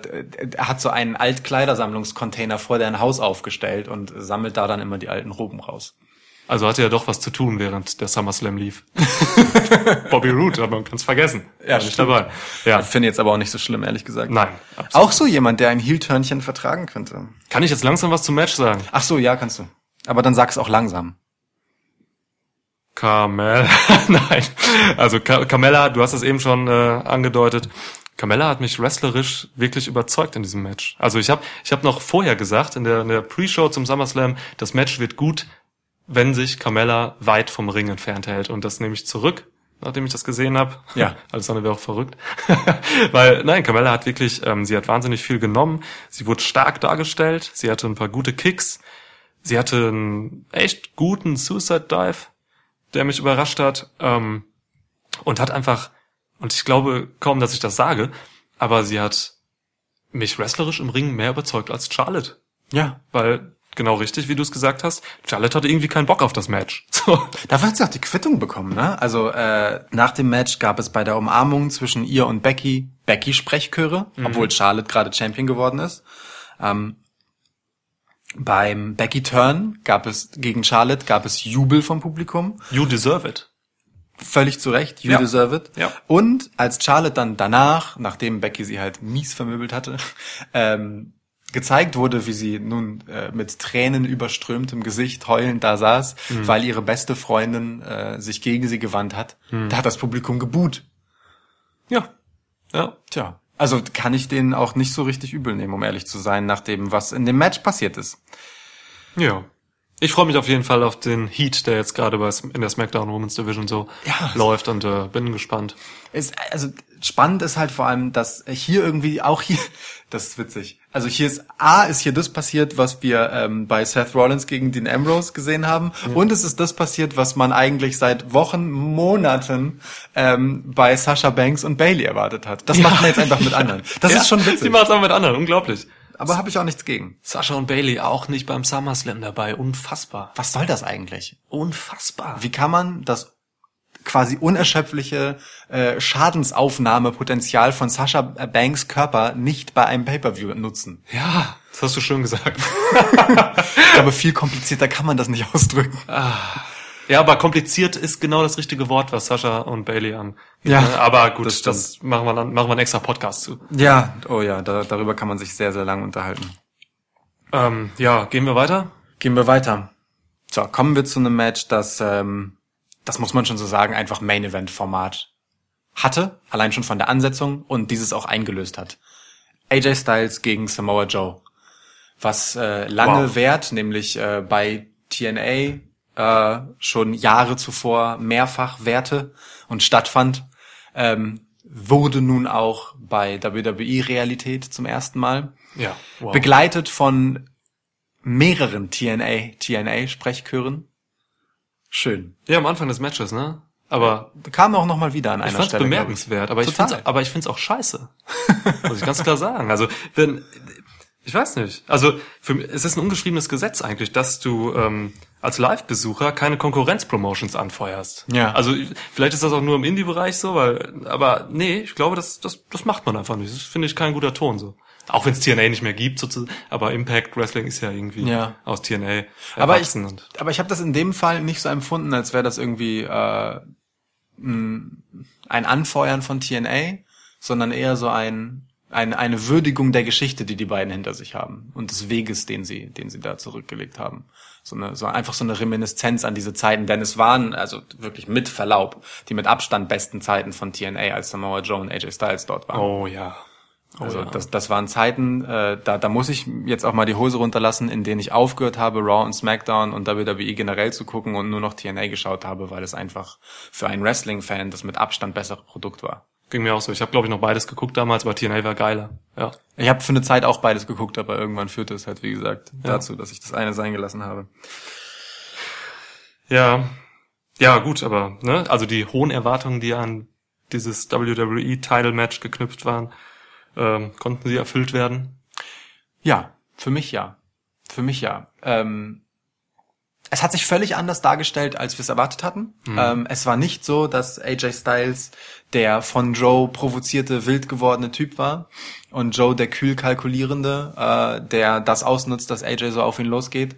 er hat so einen Altkleidersammlungscontainer vor deren Haus aufgestellt und sammelt da dann immer die alten Roben raus. Also hatte er doch was zu tun, während der SummerSlam lief. <laughs> Bobby Roode, aber man kann es vergessen. Ja, nicht stimmt. dabei. Ja. Ich finde jetzt aber auch nicht so schlimm, ehrlich gesagt. Nein. absolut. Auch so jemand, der ein Heel-Törnchen vertragen könnte. Kann ich jetzt langsam was zum Match sagen? Ach so, ja, kannst du. Aber dann sag es auch langsam. Carmella, <laughs> nein. Also Ca- Carmella, du hast es eben schon äh, angedeutet. Carmella hat mich wrestlerisch wirklich überzeugt in diesem Match. Also ich habe ich hab noch vorher gesagt, in der, in der Pre-Show zum SummerSlam, das Match wird gut, wenn sich Carmella weit vom Ring entfernt hält. Und das nehme ich zurück, nachdem ich das gesehen habe. Ja. <laughs> Alles andere wäre auch verrückt. <laughs> Weil, nein, Carmella hat wirklich, ähm, sie hat wahnsinnig viel genommen. Sie wurde stark dargestellt. Sie hatte ein paar gute Kicks. Sie hatte einen echt guten Suicide Dive der mich überrascht hat ähm, und hat einfach und ich glaube kaum, dass ich das sage, aber sie hat mich wrestlerisch im Ring mehr überzeugt als Charlotte, Ja. weil genau richtig, wie du es gesagt hast, Charlotte hatte irgendwie keinen Bock auf das Match. <laughs> So. Dafür hat sie auch die Quittung bekommen, ne? Also äh, nach dem Match gab es bei der Umarmung zwischen ihr und Becky Becky Sprechchöre, obwohl Charlotte gerade Champion geworden ist. Ähm, beim Becky Turn gab es gegen Charlotte gab es Jubel vom Publikum. You deserve it. Völlig zu Recht, you Ja. deserve it. Ja. Und als Charlotte dann danach, nachdem Becky sie halt mies vermöbelt hatte, <laughs> ähm, gezeigt wurde, wie sie nun äh, mit Tränen überströmtem Gesicht heulend da saß, Mhm. weil ihre beste Freundin äh, sich gegen sie gewandt hat, Mhm. da hat das Publikum gebuht. Ja. Ja. Tja, also kann ich denen auch nicht so richtig übel nehmen, um ehrlich zu sein, nach dem, was in dem Match passiert ist. Ja. Ich freue mich auf jeden Fall auf den Heat, der jetzt gerade bei, in der SmackDown Women's Division so Ja. läuft und äh, bin gespannt. Ist, also spannend ist halt vor allem, dass hier irgendwie auch hier, <laughs> das ist witzig. Also hier ist A ist hier das passiert, was wir ähm, bei Seth Rollins gegen Dean Ambrose gesehen haben, und es ist das passiert, was man eigentlich seit Wochen, Monaten ähm, bei Sasha Banks und Bailey erwartet hat. Das macht man jetzt einfach mit <laughs> anderen. Das Ja, ist schon Sie witzig. machen es auch mit anderen, unglaublich. Aber habe ich auch nichts gegen. Sascha und Bailey auch nicht beim SummerSlam dabei, unfassbar. Was soll das eigentlich? Unfassbar. Wie kann man das quasi unerschöpfliche äh, Schadensaufnahmepotenzial von Sasha Banks Körper nicht bei einem Pay-per-View nutzen? Ja, das hast du schön gesagt. <laughs> Ich glaube, viel komplizierter kann man das nicht ausdrücken. Ja, aber kompliziert ist genau das richtige Wort, was Sascha und Bailey an. Ja, aber gut, das das, machen wir dann, machen wir einen extra Podcast zu. Ja, oh ja, da, darüber kann man sich sehr, sehr lang unterhalten. Ähm, ja, gehen wir weiter? Gehen wir weiter. So, kommen wir zu einem Match, das, ähm, das muss man schon so sagen, einfach Main-Event-Format hatte, allein schon von der Ansetzung und dieses auch eingelöst hat. AJ Styles gegen Samoa Joe. Was äh, lange Wow. währt, nämlich äh, bei TNA äh, schon Jahre zuvor mehrfach währte und stattfand. Ähm, wurde nun auch bei WWE Realität zum ersten Mal. Ja, wow. Begleitet von mehreren TNA, TNA Sprechchören. Schön. ja, am Anfang des Matches, ne? Aber Kam auch noch mal wieder an ich einer fand's Stelle. bemerkenswert, aber ich find's, aber ich find's auch scheiße. <laughs> Muss ich ganz klar sagen. Also, wenn, ich weiß nicht. Also, für, mich- es ist ein ungeschriebenes Gesetz eigentlich, dass du, ähm, als Live-Besucher keine Konkurrenz-Promotions anfeuerst. Ja. Also, vielleicht ist das auch nur im Indie-Bereich so, weil, aber nee, ich glaube, das, das, das macht man einfach nicht. Das finde ich kein guter Ton, so. Auch wenn es TNA nicht mehr gibt, sozusagen. Aber Impact Wrestling ist ja irgendwie Ja. aus TNA Aber ich, aber ich habe das in dem Fall nicht so empfunden, als wäre das irgendwie äh, ein Anfeuern von TNA, sondern eher so ein, ein eine Würdigung der Geschichte, die die beiden hinter sich haben und des Weges, den sie, den sie da zurückgelegt haben. So eine, so einfach so eine Reminiszenz an diese Zeiten, denn es waren also wirklich mit Verlaub die mit Abstand besten Zeiten von TNA, als Samoa Joe und AJ Styles dort waren. Oh ja. Oh, Also ja. das, das waren Zeiten, äh, da, da muss ich jetzt auch mal die Hose runterlassen, in denen ich aufgehört habe, Raw und SmackDown und WWE generell zu gucken und nur noch TNA geschaut habe, weil es einfach für einen Wrestling-Fan das mit Abstand bessere Produkt war. Ging mir auch so. Ich habe, glaube ich, noch beides geguckt damals, aber TNA war geiler. Ja. Ich habe für eine Zeit auch beides geguckt, aber irgendwann führte es halt, wie gesagt, dazu, dass ich das eine sein gelassen habe. Ja. Ja, gut, aber, ne, also die hohen Erwartungen, die an dieses WWE-Title-Match geknüpft waren, ähm, konnten sie erfüllt werden. Ja, für mich ja. Für mich ja. Ähm, es hat sich völlig anders dargestellt, als wir es erwartet hatten. Ähm, es war nicht so, dass AJ Styles der von Joe provozierte, wild gewordene Typ war und Joe der kühl kalkulierende, äh, der das ausnutzt, dass AJ so auf ihn losgeht.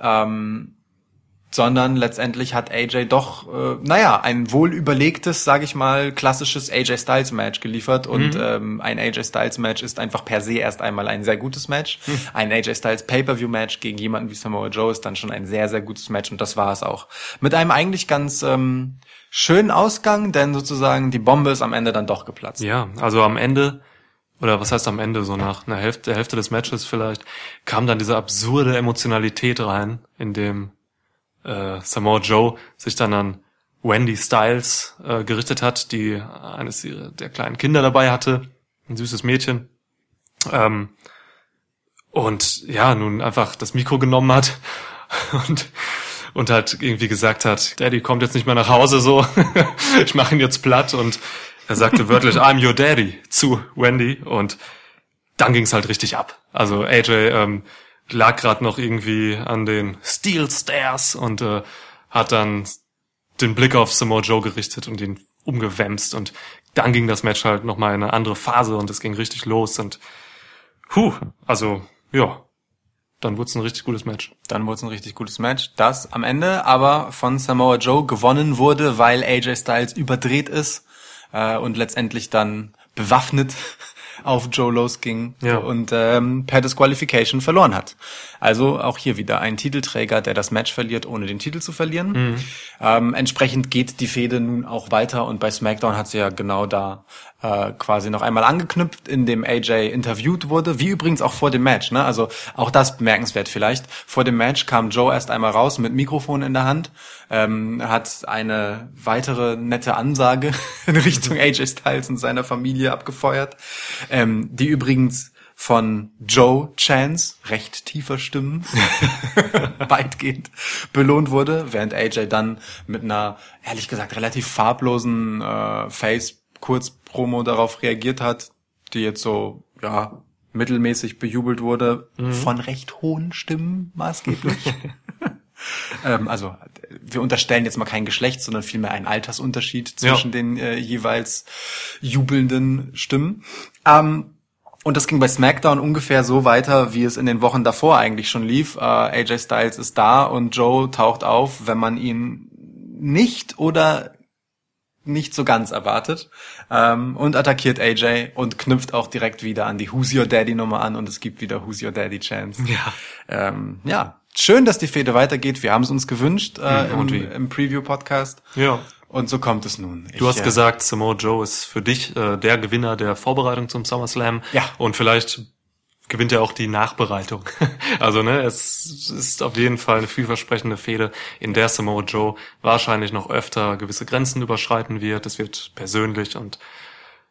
Ähm, sondern letztendlich hat AJ doch, äh, naja, ein wohl überlegtes, sage ich mal, klassisches AJ Styles Match geliefert und ähm, ein AJ Styles Match ist einfach per se erst einmal ein sehr gutes Match. Ein AJ Styles Pay-per-View Match gegen jemanden wie Samoa Joe ist dann schon ein sehr sehr gutes Match und das war es auch. Mit einem eigentlich ganz ähm, schönen Ausgang, denn sozusagen die Bombe ist am Ende dann doch geplatzt. Ja, also am Ende, oder was heißt am Ende, so nach einer Hälfte, der Hälfte des Matches vielleicht, kam dann diese absurde Emotionalität rein, in dem äh, Samoa Joe sich dann an Wendy Styles äh, gerichtet hat, die eines ihrer, der kleinen Kinder dabei hatte, ein süßes Mädchen. Ähm, und ja, nun einfach das Mikro genommen hat <laughs> und und halt irgendwie gesagt hat, Daddy kommt jetzt nicht mehr nach Hause so, <laughs> ich mache ihn jetzt platt und er sagte <laughs> wörtlich, I'm your daddy zu Wendy und dann ging's halt richtig ab. Also AJ ähm, lag gerade noch irgendwie an den Steel Stairs und äh, hat dann den Blick auf Samoa Joe gerichtet und ihn umgewämst und dann ging das Match halt nochmal in eine andere Phase und es ging richtig los und huh, also ja, dann wurde es ein richtig gutes Match. Dann wurde es ein richtig gutes Match, das am Ende aber von Samoa Joe gewonnen wurde, weil AJ Styles überdreht ist äh, und letztendlich dann bewaffnet auf Joe losging Ja. und ähm, per Disqualification verloren hat. Also auch hier wieder ein Titelträger, der das Match verliert, ohne den Titel zu verlieren. Ähm, entsprechend geht die Fehde nun auch weiter und bei SmackDown hat sie ja genau da äh, quasi noch einmal angeknüpft, in dem AJ interviewt wurde, wie übrigens auch vor dem Match. Ne? Also auch das bemerkenswert vielleicht. Vor dem Match kam Joe erst einmal raus mit Mikrofon in der Hand, ähm, hat eine weitere nette Ansage <laughs> in Richtung AJ Styles und seiner Familie abgefeuert, ähm, die übrigens von Joe Chance, recht tiefer Stimmen, <laughs> <laughs> weitgehend belohnt wurde, während AJ dann mit einer, ehrlich gesagt, relativ farblosen äh, Face-Kurzpromo darauf reagiert hat, die jetzt so, ja, mittelmäßig bejubelt wurde, von recht hohen Stimmen maßgeblich. <laughs> ähm, also wir unterstellen jetzt mal kein Geschlecht, sondern vielmehr einen Altersunterschied zwischen Ja. den äh, jeweils jubelnden Stimmen. Ähm, und das ging bei SmackDown ungefähr so weiter, wie es in den Wochen davor eigentlich schon lief. Äh, AJ Styles ist da und Joe taucht auf, wenn man ihn nicht oder nicht so ganz erwartet ähm, und attackiert AJ und knüpft auch direkt wieder an die Who's Your Daddy Nummer an und es gibt wieder Who's Your Daddy Chance. Ja. Ähm, ja, schön, dass die Fehde weitergeht. Wir haben es uns gewünscht äh, Mhm, im, im Preview-Podcast Ja. Und so kommt es nun. Du hast Ich, äh, gesagt, Samoa Joe ist für dich äh, der Gewinner der Vorbereitung zum SummerSlam. Ja. Und vielleicht gewinnt er auch die Nachbereitung. <laughs> also ne, es ist auf jeden Fall eine vielversprechende Fehde, in der Samoa Joe wahrscheinlich noch öfter gewisse Grenzen überschreiten wird. Es wird persönlich und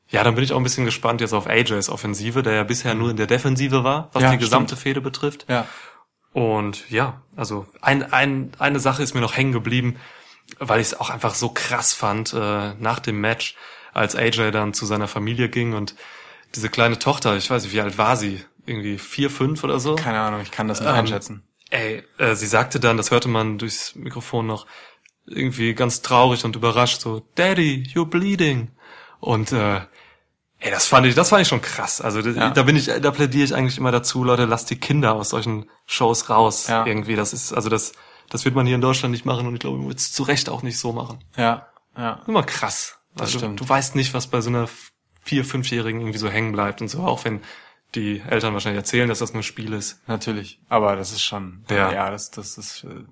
Ja, dann bin ich auch ein bisschen gespannt jetzt auf AJs Offensive, der ja bisher nur in der Defensive war, was Ja, die gesamte stimmt. Fehde betrifft. Ja. Und ja, also ein, ein, eine Sache ist mir noch hängen geblieben, weil ich es auch einfach so krass fand äh, nach dem Match, als AJ dann zu seiner Familie ging und diese kleine Tochter, ich weiß nicht, wie alt war sie? Irgendwie vier, fünf oder so? Keine Ahnung, ich kann das nicht Ähm, einschätzen. Ey, äh, sie sagte dann, das hörte man durchs Mikrofon noch, irgendwie ganz traurig und überrascht, so, Daddy, you're bleeding. Und äh, ey, das fand ich, das fand ich schon krass. Also da, Ja. da bin ich, da plädiere ich eigentlich immer dazu, Leute, lasst die Kinder aus solchen Shows raus. Ja. Irgendwie. Das ist, also das, das wird man hier in Deutschland nicht machen und ich glaube, man wird es zu Recht auch nicht so machen. Ja, ja. Immer krass. Das Also, stimmt. Du weißt nicht, was bei so einer vier-, fünfjährigen irgendwie so hängen bleibt und so, auch wenn die Eltern wahrscheinlich erzählen, dass das nur ein Spiel ist. Natürlich. Aber das ist schon, Ja. ja, das, das ist äh,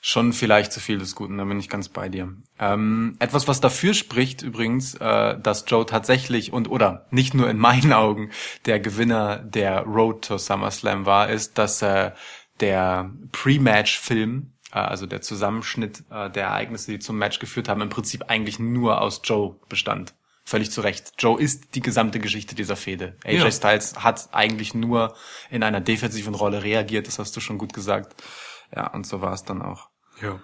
schon vielleicht zu viel des Guten, da bin ich ganz bei dir. Ähm, etwas, was dafür spricht übrigens, äh, dass Joe tatsächlich und oder nicht nur in meinen <laughs> Augen der Gewinner der Road to SummerSlam war, ist, dass äh, der Pre-Match-Film, äh, also der Zusammenschnitt äh, der Ereignisse, die zum Match geführt haben, im Prinzip eigentlich nur aus Joe bestand. Völlig zu Recht. Joe ist die gesamte Geschichte dieser Fehde. AJ Ja. Styles hat eigentlich nur in einer defensiven Rolle reagiert, das hast du schon gut gesagt. Ja, und so war es dann auch. Ja.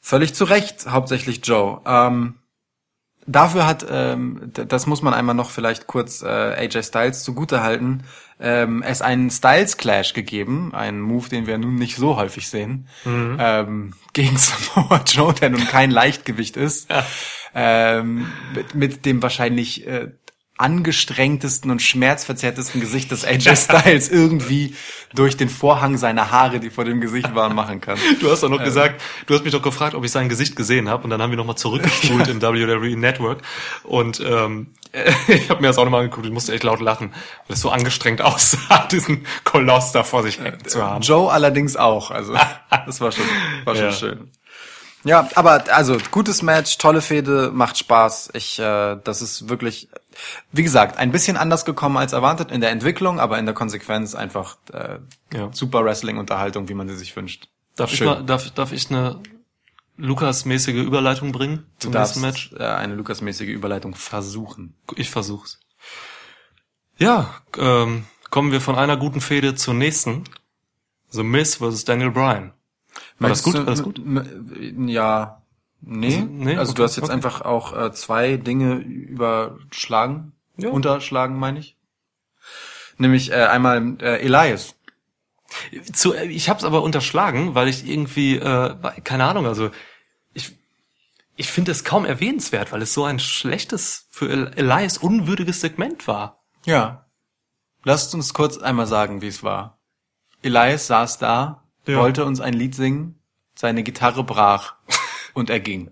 Völlig zu Recht, hauptsächlich Joe. Ähm, dafür hat, ähm, das muss man einmal noch vielleicht kurz äh, AJ Styles zugutehalten, ähm, es einen Styles Clash gegeben, einen Move, den wir nun nicht so häufig sehen, ähm, gegen <laughs> Samoa Joe, der nun kein Leichtgewicht ist, ähm, mit, mit dem wahrscheinlich äh, angestrengtesten und schmerzverzerrtesten Gesicht des AJ Styles irgendwie durch den Vorhang seiner Haare, die vor dem Gesicht waren, machen kann. <laughs> Du hast doch noch gesagt, du hast mich doch gefragt, ob ich sein Gesicht gesehen habe und dann haben wir nochmal zurückgespult <laughs> im WWE Network und ähm, <laughs> ich habe mir das auch nochmal angeguckt, ich musste echt laut lachen, weil es so angestrengt aussah, diesen Koloss da vor sich hängen zu haben. Joe allerdings auch. Also das war schon, war schon Ja. schön. Ja, aber also gutes Match, tolle Fehde, macht Spaß. Ich, äh, das ist wirklich, wie gesagt, ein bisschen anders gekommen als erwartet in der Entwicklung, aber in der Konsequenz einfach äh, Ja. super Wrestling-Unterhaltung, wie man sie sich wünscht. Darf ich, Schön. mal, darf, darf ich eine Lukas-mäßige Überleitung bringen Du zum darfst nächsten Match? äh, eine Lukas-mäßige Überleitung versuchen. Ich versuch's. Ja, ähm, kommen wir von einer guten Fehde zur nächsten. The Miz vs. Daniel Bryan. War das gut? War das gut? Ja, nee. Also, Also, nee, du okay, hast jetzt okay. einfach auch äh, zwei Dinge überschlagen. Ja. Unterschlagen, meine ich. Nämlich äh, einmal äh, Elias. Zu, ich habe es aber unterschlagen, weil ich irgendwie, äh, keine Ahnung, also ich, ich finde es kaum erwähnenswert, weil es so ein schlechtes, für El- Elias unwürdiges Segment war. Ja. Lasst uns kurz einmal sagen, wie es war. Elias saß da, Ja. wollte uns ein Lied singen, seine Gitarre brach und er ging.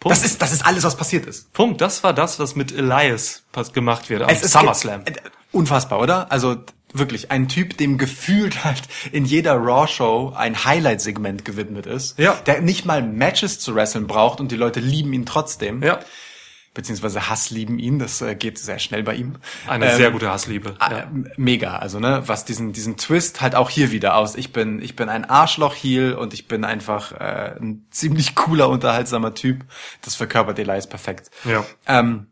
Punkt. Das ist, das ist alles, was passiert ist. Punkt. Das war das, was mit Elias gemacht wird am Es ist SummerSlam. äh, Unfassbar, oder? Also wirklich ein Typ, dem gefühlt halt in jeder Raw-Show ein Highlight-Segment gewidmet ist, Ja. der nicht mal Matches zu wresteln braucht und die Leute lieben ihn trotzdem, Ja. Beziehungsweise Hass lieben ihn, das äh, geht sehr schnell bei ihm. Eine Ähm, sehr gute Hassliebe. Ah, Ja. m- Mega, also ne, was diesen diesen Twist halt auch hier wieder aus. Ich bin ich bin ein Arschloch Heel und ich bin einfach äh, ein ziemlich cooler unterhaltsamer Typ. Das verkörpert Elias perfekt. Ja. Ähm,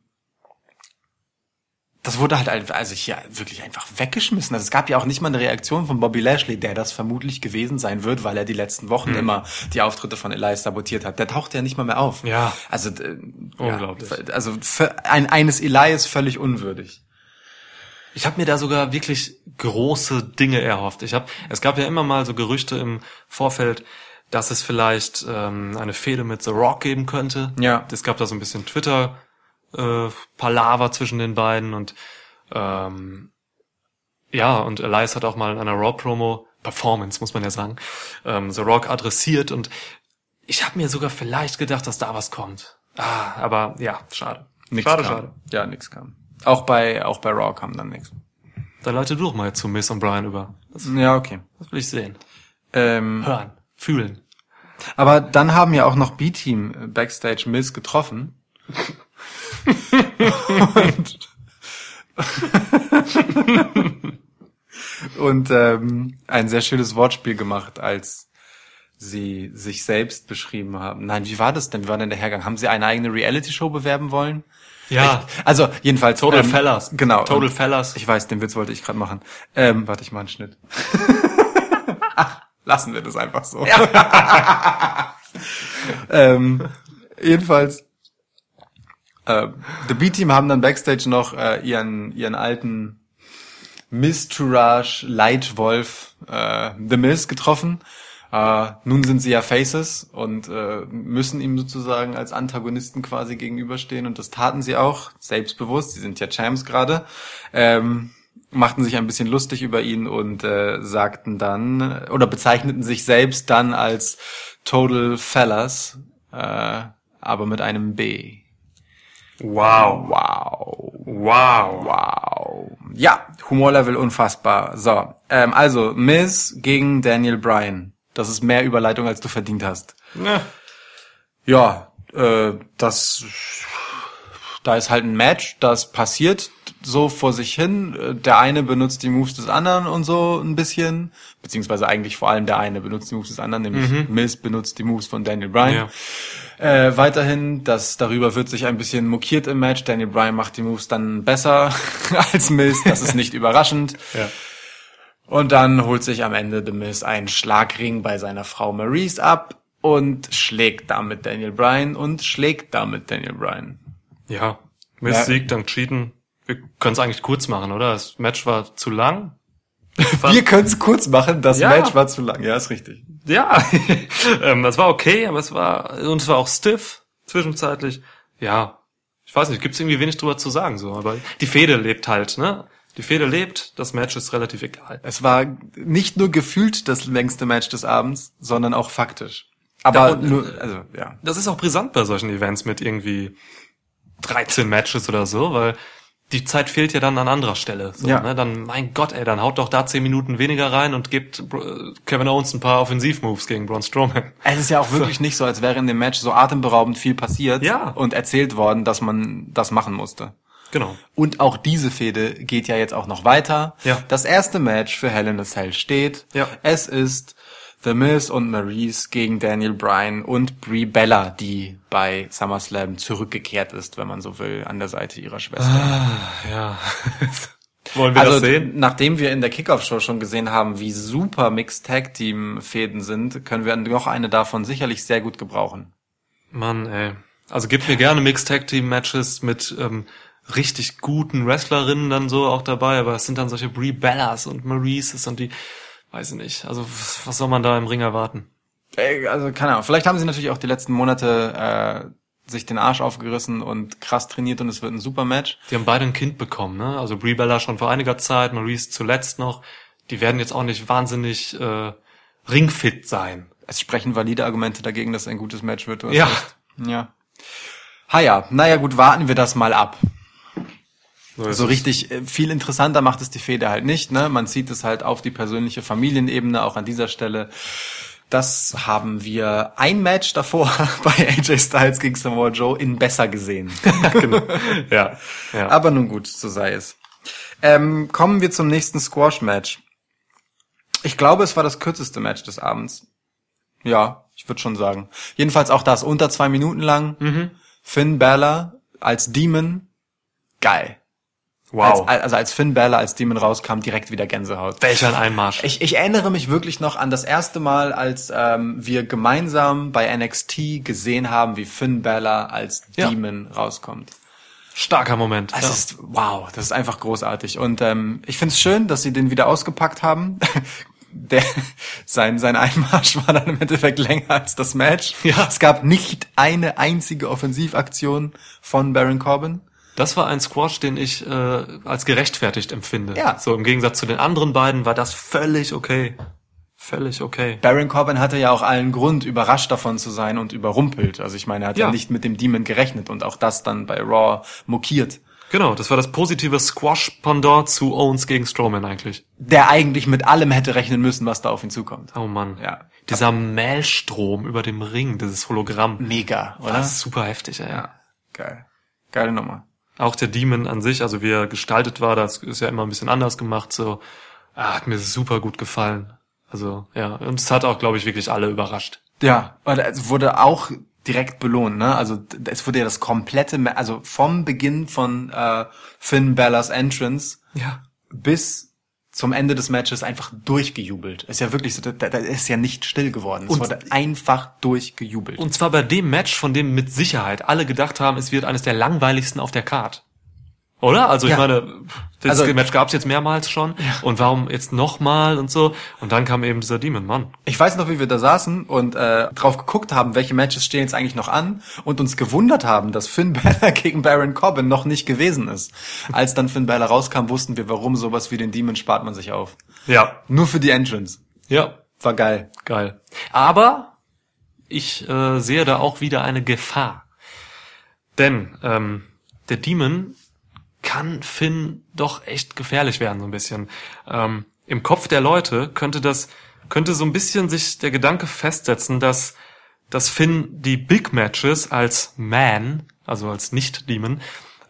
das wurde halt also hier wirklich einfach weggeschmissen. Also es gab ja auch nicht mal eine Reaktion von Bobby Lashley, der das vermutlich gewesen sein wird, weil er die letzten Wochen Hm. immer die Auftritte von Elias sabotiert hat. Der taucht ja nicht mal mehr auf. Ja. Also äh, Unglaublich. Ja, also ein, eines Elias völlig unwürdig. Ich habe mir da sogar wirklich große Dinge erhofft. Ich habe, es gab ja immer mal so Gerüchte im Vorfeld, dass es vielleicht ähm, eine Fehde mit The Rock geben könnte. Ja. Es gab da so ein bisschen Twitter äh, Palaver zwischen den beiden und ähm, ja, und Elias hat auch mal in einer Raw Promo Performance, muss man ja sagen, ähm, The Rock adressiert und ich habe mir sogar vielleicht gedacht, dass da was kommt. Ah, aber ja, schade. Nix schade, kam. schade. Ja, nix kam. Auch bei, auch bei Raw kam dann nix. Dann leite du doch mal zu Miss und Brian über. Das, Ja, okay. das will ich sehen. Ähm, Hören, fühlen. aber dann haben ja auch noch B-Team äh, Backstage Miss getroffen. Und <laughs> und ähm, ein sehr schönes Wortspiel gemacht, als sie sich selbst beschrieben haben. Nein, wie war das denn? Wie war denn der Hergang? Haben sie eine eigene Reality-Show bewerben wollen? Ja. Ich, also jedenfalls. Total Fellas. Genau. Total Fellas. Ich weiß, den Witz wollte ich gerade machen. Ähm, warte, ich mal einen Schnitt. Ach, <laughs> lassen wir das einfach so. <laughs> ähm, jedenfalls. Äh, The B-Team haben dann Backstage noch äh, ihren, ihren alten Miss Tourage Leitwolf äh, The Miz getroffen. Äh, nun sind sie ja Faces und äh, müssen ihm sozusagen als Antagonisten quasi gegenüberstehen und das taten sie auch, selbstbewusst, sie sind ja Champs gerade, ähm, machten sich ein bisschen lustig über ihn und äh, sagten dann, oder bezeichneten sich selbst dann als Total Fellas, äh, aber mit einem B. Wow. Wow. Wow. Wow. Ja, Humorlevel unfassbar. So, ähm, also Miz gegen Daniel Bryan. Das ist mehr Überleitung, als du verdient hast. Ja. Ja, äh, das, da ist halt ein Match, das passiert so vor sich hin. Der eine benutzt die Moves des anderen und so ein bisschen, beziehungsweise eigentlich vor allem der eine benutzt die Moves des anderen, nämlich Miz benutzt die Moves von Daniel Bryan. Ja. Äh, weiterhin, das darüber wird sich ein bisschen mokiert im Match. Daniel Bryan macht die Moves dann besser <laughs> als Miz. Das ist nicht <laughs> überraschend. Ja. Und dann holt sich am Ende The Miz einen Schlagring bei seiner Frau Maurice ab und schlägt damit Daniel Bryan und schlägt damit Daniel Bryan. Ja. Miss Ja. Sieg, dank Cheaten. Wir können es eigentlich kurz machen, oder? Das Match war zu lang. <laughs> Wir können es kurz machen, das Ja. Match war zu lang. Ja, ist richtig. Ja, <laughs> ähm, es war okay, aber es war und es war auch stiff zwischenzeitlich. Ja, ich weiß nicht, gibt's irgendwie wenig drüber zu sagen so, aber die Fehde lebt halt, ne? Die Fehde lebt, das Match ist relativ egal. Es war nicht nur gefühlt das längste Match des Abends, sondern auch faktisch. Aber und- nur, also, ja. Das ist auch brisant bei solchen Events mit irgendwie 13 Matches oder so, weil die Zeit fehlt ja dann an anderer Stelle. So, Ja. ne? Dann, mein Gott, ey, dann haut doch da 10 Minuten weniger rein und gibt äh, Kevin Owens ein paar Offensivmoves gegen Braun Strowman. Es ist ja auch wirklich nicht so, als wäre in dem Match so atemberaubend viel passiert Ja. und erzählt worden, dass man das machen musste. Genau. Und auch diese Fehde geht ja jetzt auch noch weiter. Ja. Das erste Match für Hell in a Cell steht. Ja. Es ist The Miz und Maurice gegen Daniel Bryan und Brie Bella, die bei SummerSlam zurückgekehrt ist, wenn man so will, an der Seite ihrer Schwester. Ja. <laughs> Wollen wir also, das sehen? nachdem wir in der Kickoff-Show schon gesehen haben, wie super Mixed Tag Team Fäden sind, können wir noch eine davon sicherlich sehr gut gebrauchen. Mann, ey. Also gib mir gerne Mixed Tag Team Matches mit ähm, richtig guten Wrestlerinnen dann so auch dabei, aber es sind dann solche Brie Bellas und Maurices und die, weiß ich nicht. Also was soll man da im Ring erwarten? Also keine Ahnung. Vielleicht haben sie natürlich auch die letzten Monate äh, sich den Arsch aufgerissen und krass trainiert und es wird ein super Match. Die haben beide ein Kind bekommen, ne? Also Brie Bella schon vor einiger Zeit, Maurice zuletzt noch. Die werden jetzt auch nicht wahnsinnig äh, ringfit sein. Es sprechen valide Argumente dagegen, dass es ein gutes Match wird. Ja. recht. Ja. Ha ja, naja gut, warten wir das mal ab. So es. richtig äh, viel interessanter macht es die Fehde halt nicht. Ne? Man zieht es halt auf die persönliche Familienebene, auch an dieser Stelle. Das haben wir ein Match davor <laughs> bei AJ Styles gegen Samoa Joe in besser gesehen. <laughs> genau. Ja. ja. Aber nun gut, so sei es. Ähm, kommen wir zum nächsten Squash-Match. Ich glaube, es war das kürzeste Match des Abends. Ja, ich würde schon sagen. Jedenfalls auch das unter zwei Minuten lang. Finn Balor als Demon. Geil. Wow. Als, also als Finn Balor als Demon rauskam, direkt wieder Gänsehaut. Welch ein Einmarsch. Ich, ich erinnere mich wirklich noch an das erste Mal, als ähm, wir gemeinsam bei NXT gesehen haben, wie Finn Balor als Ja. Demon rauskommt. Starker Moment. Das ja. ist, wow, das ist einfach großartig. Und ähm, ich finde es schön, dass sie den wieder ausgepackt haben. <laughs> Der, sein, sein Einmarsch war dann im Endeffekt länger als das Match. Ja. Es gab nicht eine einzige Offensivaktion von Baron Corbin. Das war ein Squash, den ich äh, als gerechtfertigt empfinde. Ja. So im Gegensatz zu den anderen beiden war das völlig okay. Völlig okay. Baron Corbin hatte ja auch allen Grund, überrascht davon zu sein und überrumpelt. Also ich meine, er hat ja, Ja. nicht mit dem Demon gerechnet und auch das dann bei Raw mokiert. Genau, das war das positive Squash-Pendant zu Owens gegen Strowman eigentlich. Der eigentlich mit allem hätte rechnen müssen, was da auf ihn zukommt. Oh Mann. Ja. Dieser Maelstrom über dem Ring, dieses Hologramm. Mega, oder? Das ist super heftig, ey. Ja, geil. Geile Nummer. Auch der Demon an sich, also wie er gestaltet war, das ist ja immer ein bisschen anders gemacht, so. Ah, hat mir super gut gefallen. Also, ja. Und es hat auch, glaube ich, wirklich alle überrascht. Ja, es wurde auch direkt belohnt, ne? Also es wurde ja das komplette, also vom Beginn von äh, Finn Ballas Entrance Ja. bis zum Ende des Matches einfach durchgejubelt. Ist ja wirklich so, da, da ist ja nicht still geworden. Es Und- wurde einfach durchgejubelt. Und zwar bei dem Match, von dem mit Sicherheit alle gedacht haben, es wird eines der langweiligsten auf der Card. Oder? Also ich Ja. meine, das Also- Match gab's jetzt mehrmals schon. Und warum jetzt nochmal und so? Und dann kam eben dieser Demon, Mann. Ich weiß noch, wie wir da saßen und äh, drauf geguckt haben, welche Matches stehen jetzt eigentlich noch an und uns gewundert haben, dass Finn <laughs> Balor gegen Baron Corbin noch nicht gewesen ist. Als dann Finn Balor rauskam, wussten wir, warum sowas wie den Demon spart man sich auf. Ja. Nur für die Entrance. Ja. War geil. Geil. Aber ich äh, sehe da auch wieder eine Gefahr. Denn ähm, der Demon kann Finn doch echt gefährlich werden, so ein bisschen. Ähm, Im Kopf der Leute könnte das, könnte so ein bisschen sich der Gedanke festsetzen, dass, dass Finn die Big Matches als Man, also als Nicht-Demon,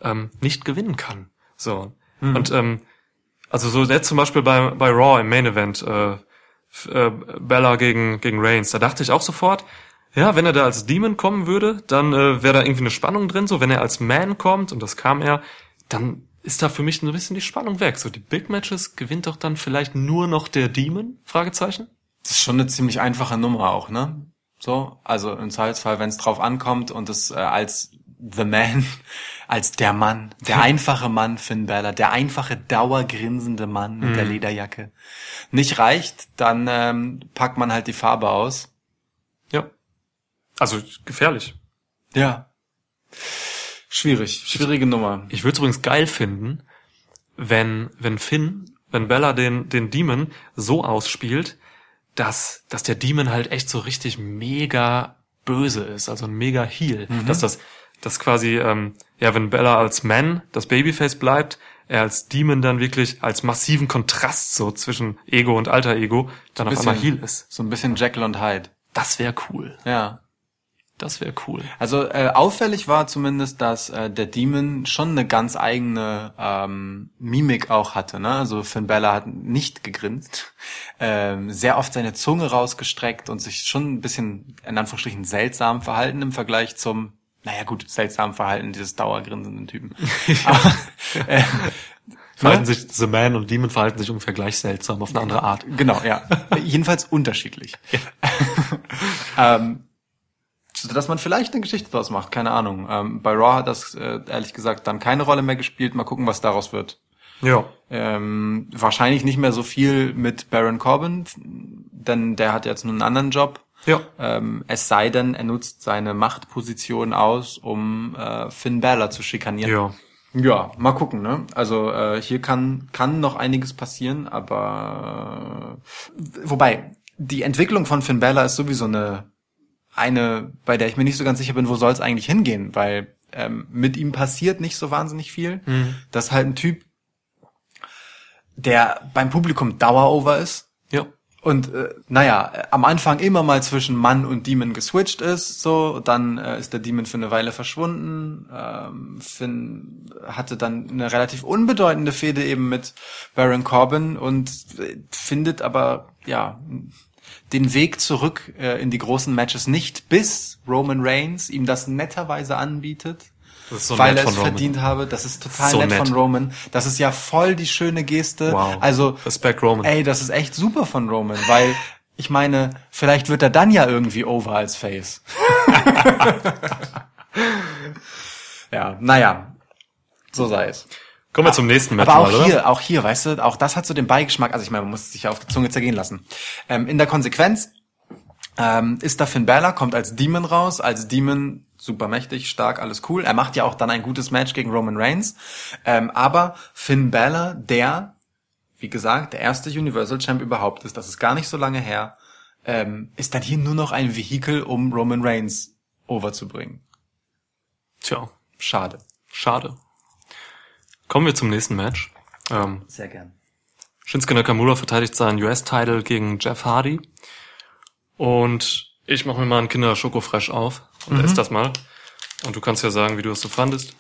ähm, nicht gewinnen kann. So. Und ähm, also so jetzt zum Beispiel bei, bei Raw im Main Event, äh, äh, Bella gegen, gegen Reigns, da dachte ich auch sofort, ja, wenn er da als Demon kommen würde, dann äh, wäre da irgendwie eine Spannung drin. So, wenn er als Man kommt, und das kam er, dann ist da für mich so ein bisschen die Spannung weg. So, die Big Matches gewinnt doch dann vielleicht nur noch der Demon? Fragezeichen? Das ist schon eine ziemlich einfache Nummer auch, ne? So, also im Zweifelsfall, wenn es drauf ankommt und es äh, als The Man, <laughs> als der Mann, der <laughs> einfache Mann Finn Balor, der einfache dauergrinsende Mann mit der Lederjacke nicht reicht, dann ähm, packt man halt die Farbe aus. Ja. Also gefährlich. Ja. Schwierig, schwierige Nummer. Ich würde es übrigens geil finden, wenn, wenn Finn, wenn Bella den, den Demon so ausspielt, dass, dass der Demon halt echt so richtig mega böse ist, also ein mega Heal. Dass das, das quasi, ähm, ja, wenn Bella als Man das Babyface bleibt, er als Demon dann wirklich als massiven Kontrast so zwischen Ego und Alter Ego dann auf einmal Heal ist. So ein bisschen Jekyll und Hyde. Das wäre cool. Ja. Das wäre cool. Also äh, auffällig war zumindest, dass äh, der Demon schon eine ganz eigene ähm, Mimik auch hatte. Ne? Also Finn Bella hat nicht gegrinst, <laughs> ähm, sehr oft seine Zunge rausgestreckt und sich schon ein bisschen in Anführungsstrichen seltsam verhalten im Vergleich zum, naja gut, seltsam Verhalten dieses dauergrinsenden Typen. <laughs> Aber, <laughs> äh, Verhalten sich The Man und Demon verhalten sich ungefähr gleich seltsam auf eine andere Art. Genau, ja. Jedenfalls unterschiedlich. ähm, so dass man vielleicht eine Geschichte daraus macht, keine Ahnung. Ähm, bei Raw hat das äh, ehrlich gesagt dann keine Rolle mehr gespielt. Mal gucken, was daraus wird. Ja. Ähm, wahrscheinlich nicht mehr so viel mit Baron Corbin, denn der hat jetzt nur einen anderen Job. Ja. Ähm, es sei denn, er nutzt seine Machtposition aus, um äh, Finn Balor zu schikanieren. Ja. Ja, mal gucken, ne? Also äh, hier kann kann noch einiges passieren, aber äh, wobei die Entwicklung von Finn Balor ist sowieso eine eine, bei der ich mir nicht so ganz sicher bin, wo soll es eigentlich hingehen, weil ähm, mit ihm passiert nicht so wahnsinnig viel. Das ist halt ein Typ, der beim Publikum Dauerover ist Ja. und äh, naja, am Anfang immer mal zwischen Mann und Demon geswitcht ist, so, dann äh, ist der Demon für eine Weile verschwunden. Ähm, Finn hatte dann eine relativ unbedeutende Fehde eben mit Baron Corbin und äh, findet aber, ja, den Weg zurück äh, in die großen Matches nicht, bis Roman Reigns ihm das netterweise anbietet. Das ist so weil er es verdient habe. Das ist total So nett, nett. von Roman. Das ist ja voll die schöne Geste. Wow. Also Respekt, Roman. Ey, das ist echt super von Roman, weil ich meine, vielleicht wird er dann ja irgendwie over als Face. <laughs> ja, naja, so sei es. Kommen wir zum nächsten Match Aber auch mal, oder? hier, auch hier, weißt du, auch das hat so den Beigeschmack, also ich meine, man muss es sich ja auf die Zunge zergehen lassen. Ähm, in der Konsequenz ähm, ist da Finn Balor, kommt als Demon raus, als Demon super mächtig, stark, alles cool. Er macht ja auch dann ein gutes Match gegen Roman Reigns. Ähm, aber Finn Balor, der, wie gesagt, der erste Universal Champ überhaupt ist, das ist gar nicht so lange her, ähm, ist dann hier nur noch ein Vehikel, um Roman Reigns overzubringen. Tja, Schade. schade. Kommen wir zum nächsten Match. Ähm, Sehr gern. Shinsuke Nakamura verteidigt seinen US-Title gegen Jeff Hardy. Und ich mache mir mal einen Kinder Schokofresh auf und esse das mal. Und du kannst ja sagen, wie du es so fandest.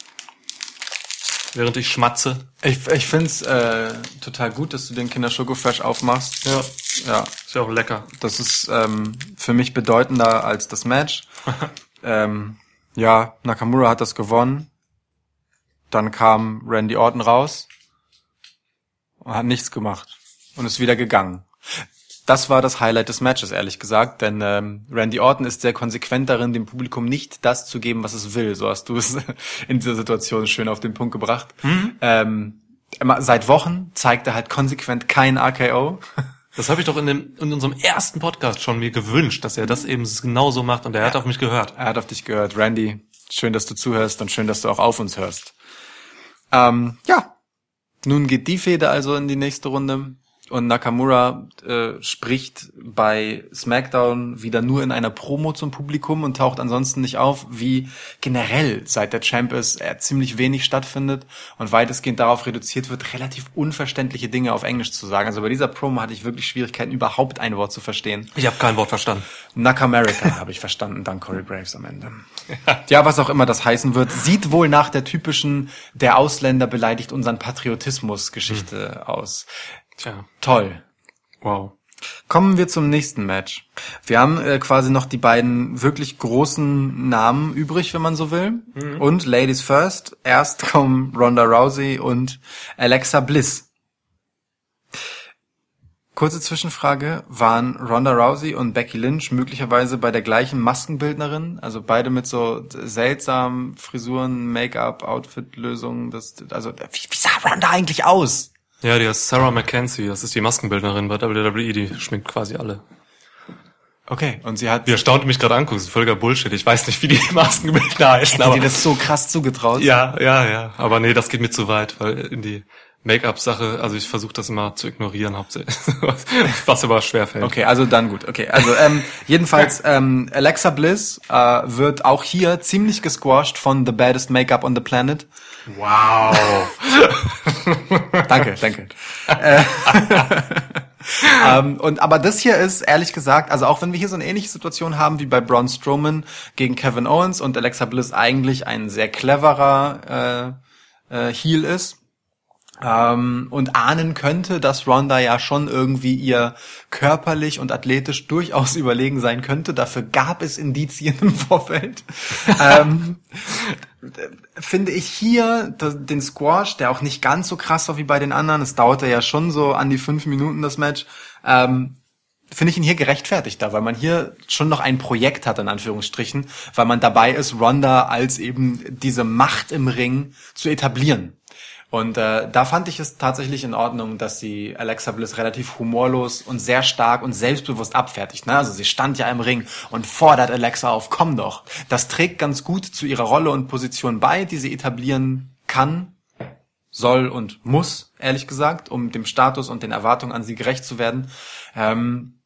Während ich schmatze. Ich, ich find's äh, total gut, dass du den Kinder Schoko Fresh aufmachst. Ja, Ja, ist ja auch lecker. das ist ähm, für mich bedeutender als das Match. <laughs> ähm, ja, Nakamura hat das gewonnen. Dann kam Randy Orton raus und hat nichts gemacht und ist wieder gegangen. Das war das Highlight des Matches, ehrlich gesagt, denn ähm, Randy Orton ist sehr konsequent darin, dem Publikum nicht das zu geben, was es will. So hast du es <laughs> in dieser Situation schön auf den Punkt gebracht. Ähm, immer- seit Wochen zeigt er halt konsequent kein RKO. <laughs> Das habe ich doch in, dem, in unserem ersten Podcast schon mir gewünscht, dass er das eben genauso macht und er hat auf mich gehört. Er hat auf dich gehört. Randy, schön, dass du zuhörst und schön, dass du auch auf uns hörst. Ähm, ja, nun geht die Fehde also in die nächste Runde und Nakamura äh, spricht bei SmackDown wieder nur in einer Promo zum Publikum und taucht ansonsten nicht auf, wie generell seit der Champ ist er ziemlich wenig stattfindet und weitestgehend darauf reduziert wird, relativ unverständliche Dinge auf Englisch zu sagen. Also bei dieser Promo hatte ich wirklich Schwierigkeiten, überhaupt ein Wort zu verstehen. Ich habe kein Wort verstanden. Nakamerica <laughs> habe ich verstanden, dank Corey Graves am Ende. <laughs> Ja, was auch immer das heißen wird, sieht wohl nach der typischen, der Ausländer beleidigt unseren Patriotismus-Geschichte aus. Tja, Toll. wow. Kommen wir zum nächsten Match. Wir haben äh, quasi noch die beiden wirklich großen Namen übrig, wenn man so will. Und Ladies First. Erst kommen Ronda Rousey und Alexa Bliss. Kurze Zwischenfrage. Waren Ronda Rousey und Becky Lynch möglicherweise bei der gleichen Maskenbildnerin? Also beide mit so seltsamen Frisuren, Make-up, Outfit-Lösungen. Das, also, wie, wie sah Ronda eigentlich aus? Ja, die heißt Sarah McKenzie, das ist die Maskenbildnerin bei WWE, die schminkt quasi alle. Okay, und sie hat, Wie erstaunt du mich gerade anguckst, ist völliger Bullshit. Ich weiß nicht, wie die <laughs> Maskenbildner heißen, aber dir das so krass zugetraut? ja, ja, ja. Aber nee, das geht mir zu weit, weil in die Make-up-Sache, also ich versuche das immer zu ignorieren, hauptsächlich, <laughs> was aber schwer fällt. Okay, also dann gut. Okay, also ähm, jedenfalls <laughs> ähm, Alexa Bliss äh, wird auch hier ziemlich gesquashed von The Baddest Makeup on the Planet. Wow. <laughs> Danke, danke. äh, <laughs> ähm, und aber das hier ist ehrlich gesagt, also auch wenn wir hier so eine ähnliche Situation haben wie bei Braun Strowman gegen Kevin Owens und Alexa Bliss eigentlich ein sehr cleverer äh, äh, Heel ist. Ähm, und ahnen könnte, dass Ronda ja schon irgendwie ihr körperlich und athletisch durchaus <laughs> überlegen sein könnte. Dafür gab es Indizien im Vorfeld. ähm, finde ich hier da- den Squash, der auch nicht ganz so krass war wie bei den anderen. Es dauerte ja schon so an die fünf Minuten das Match. Ähm, finde ich ihn hier gerechtfertigter, weil man hier schon noch ein Projekt hat, in Anführungsstrichen, weil man dabei ist, Ronda als eben diese Macht im Ring zu etablieren. Und äh, da fand ich es tatsächlich in Ordnung, dass sie Alexa Bliss relativ humorlos und sehr stark und selbstbewusst abfertigt. Ne? Also sie stand ja im Ring und fordert Alexa auf, komm doch. Das trägt ganz gut zu ihrer Rolle und Position bei, die sie etablieren kann, soll und muss, ehrlich gesagt, um dem Status und den Erwartungen an sie gerecht zu werden. Ähm,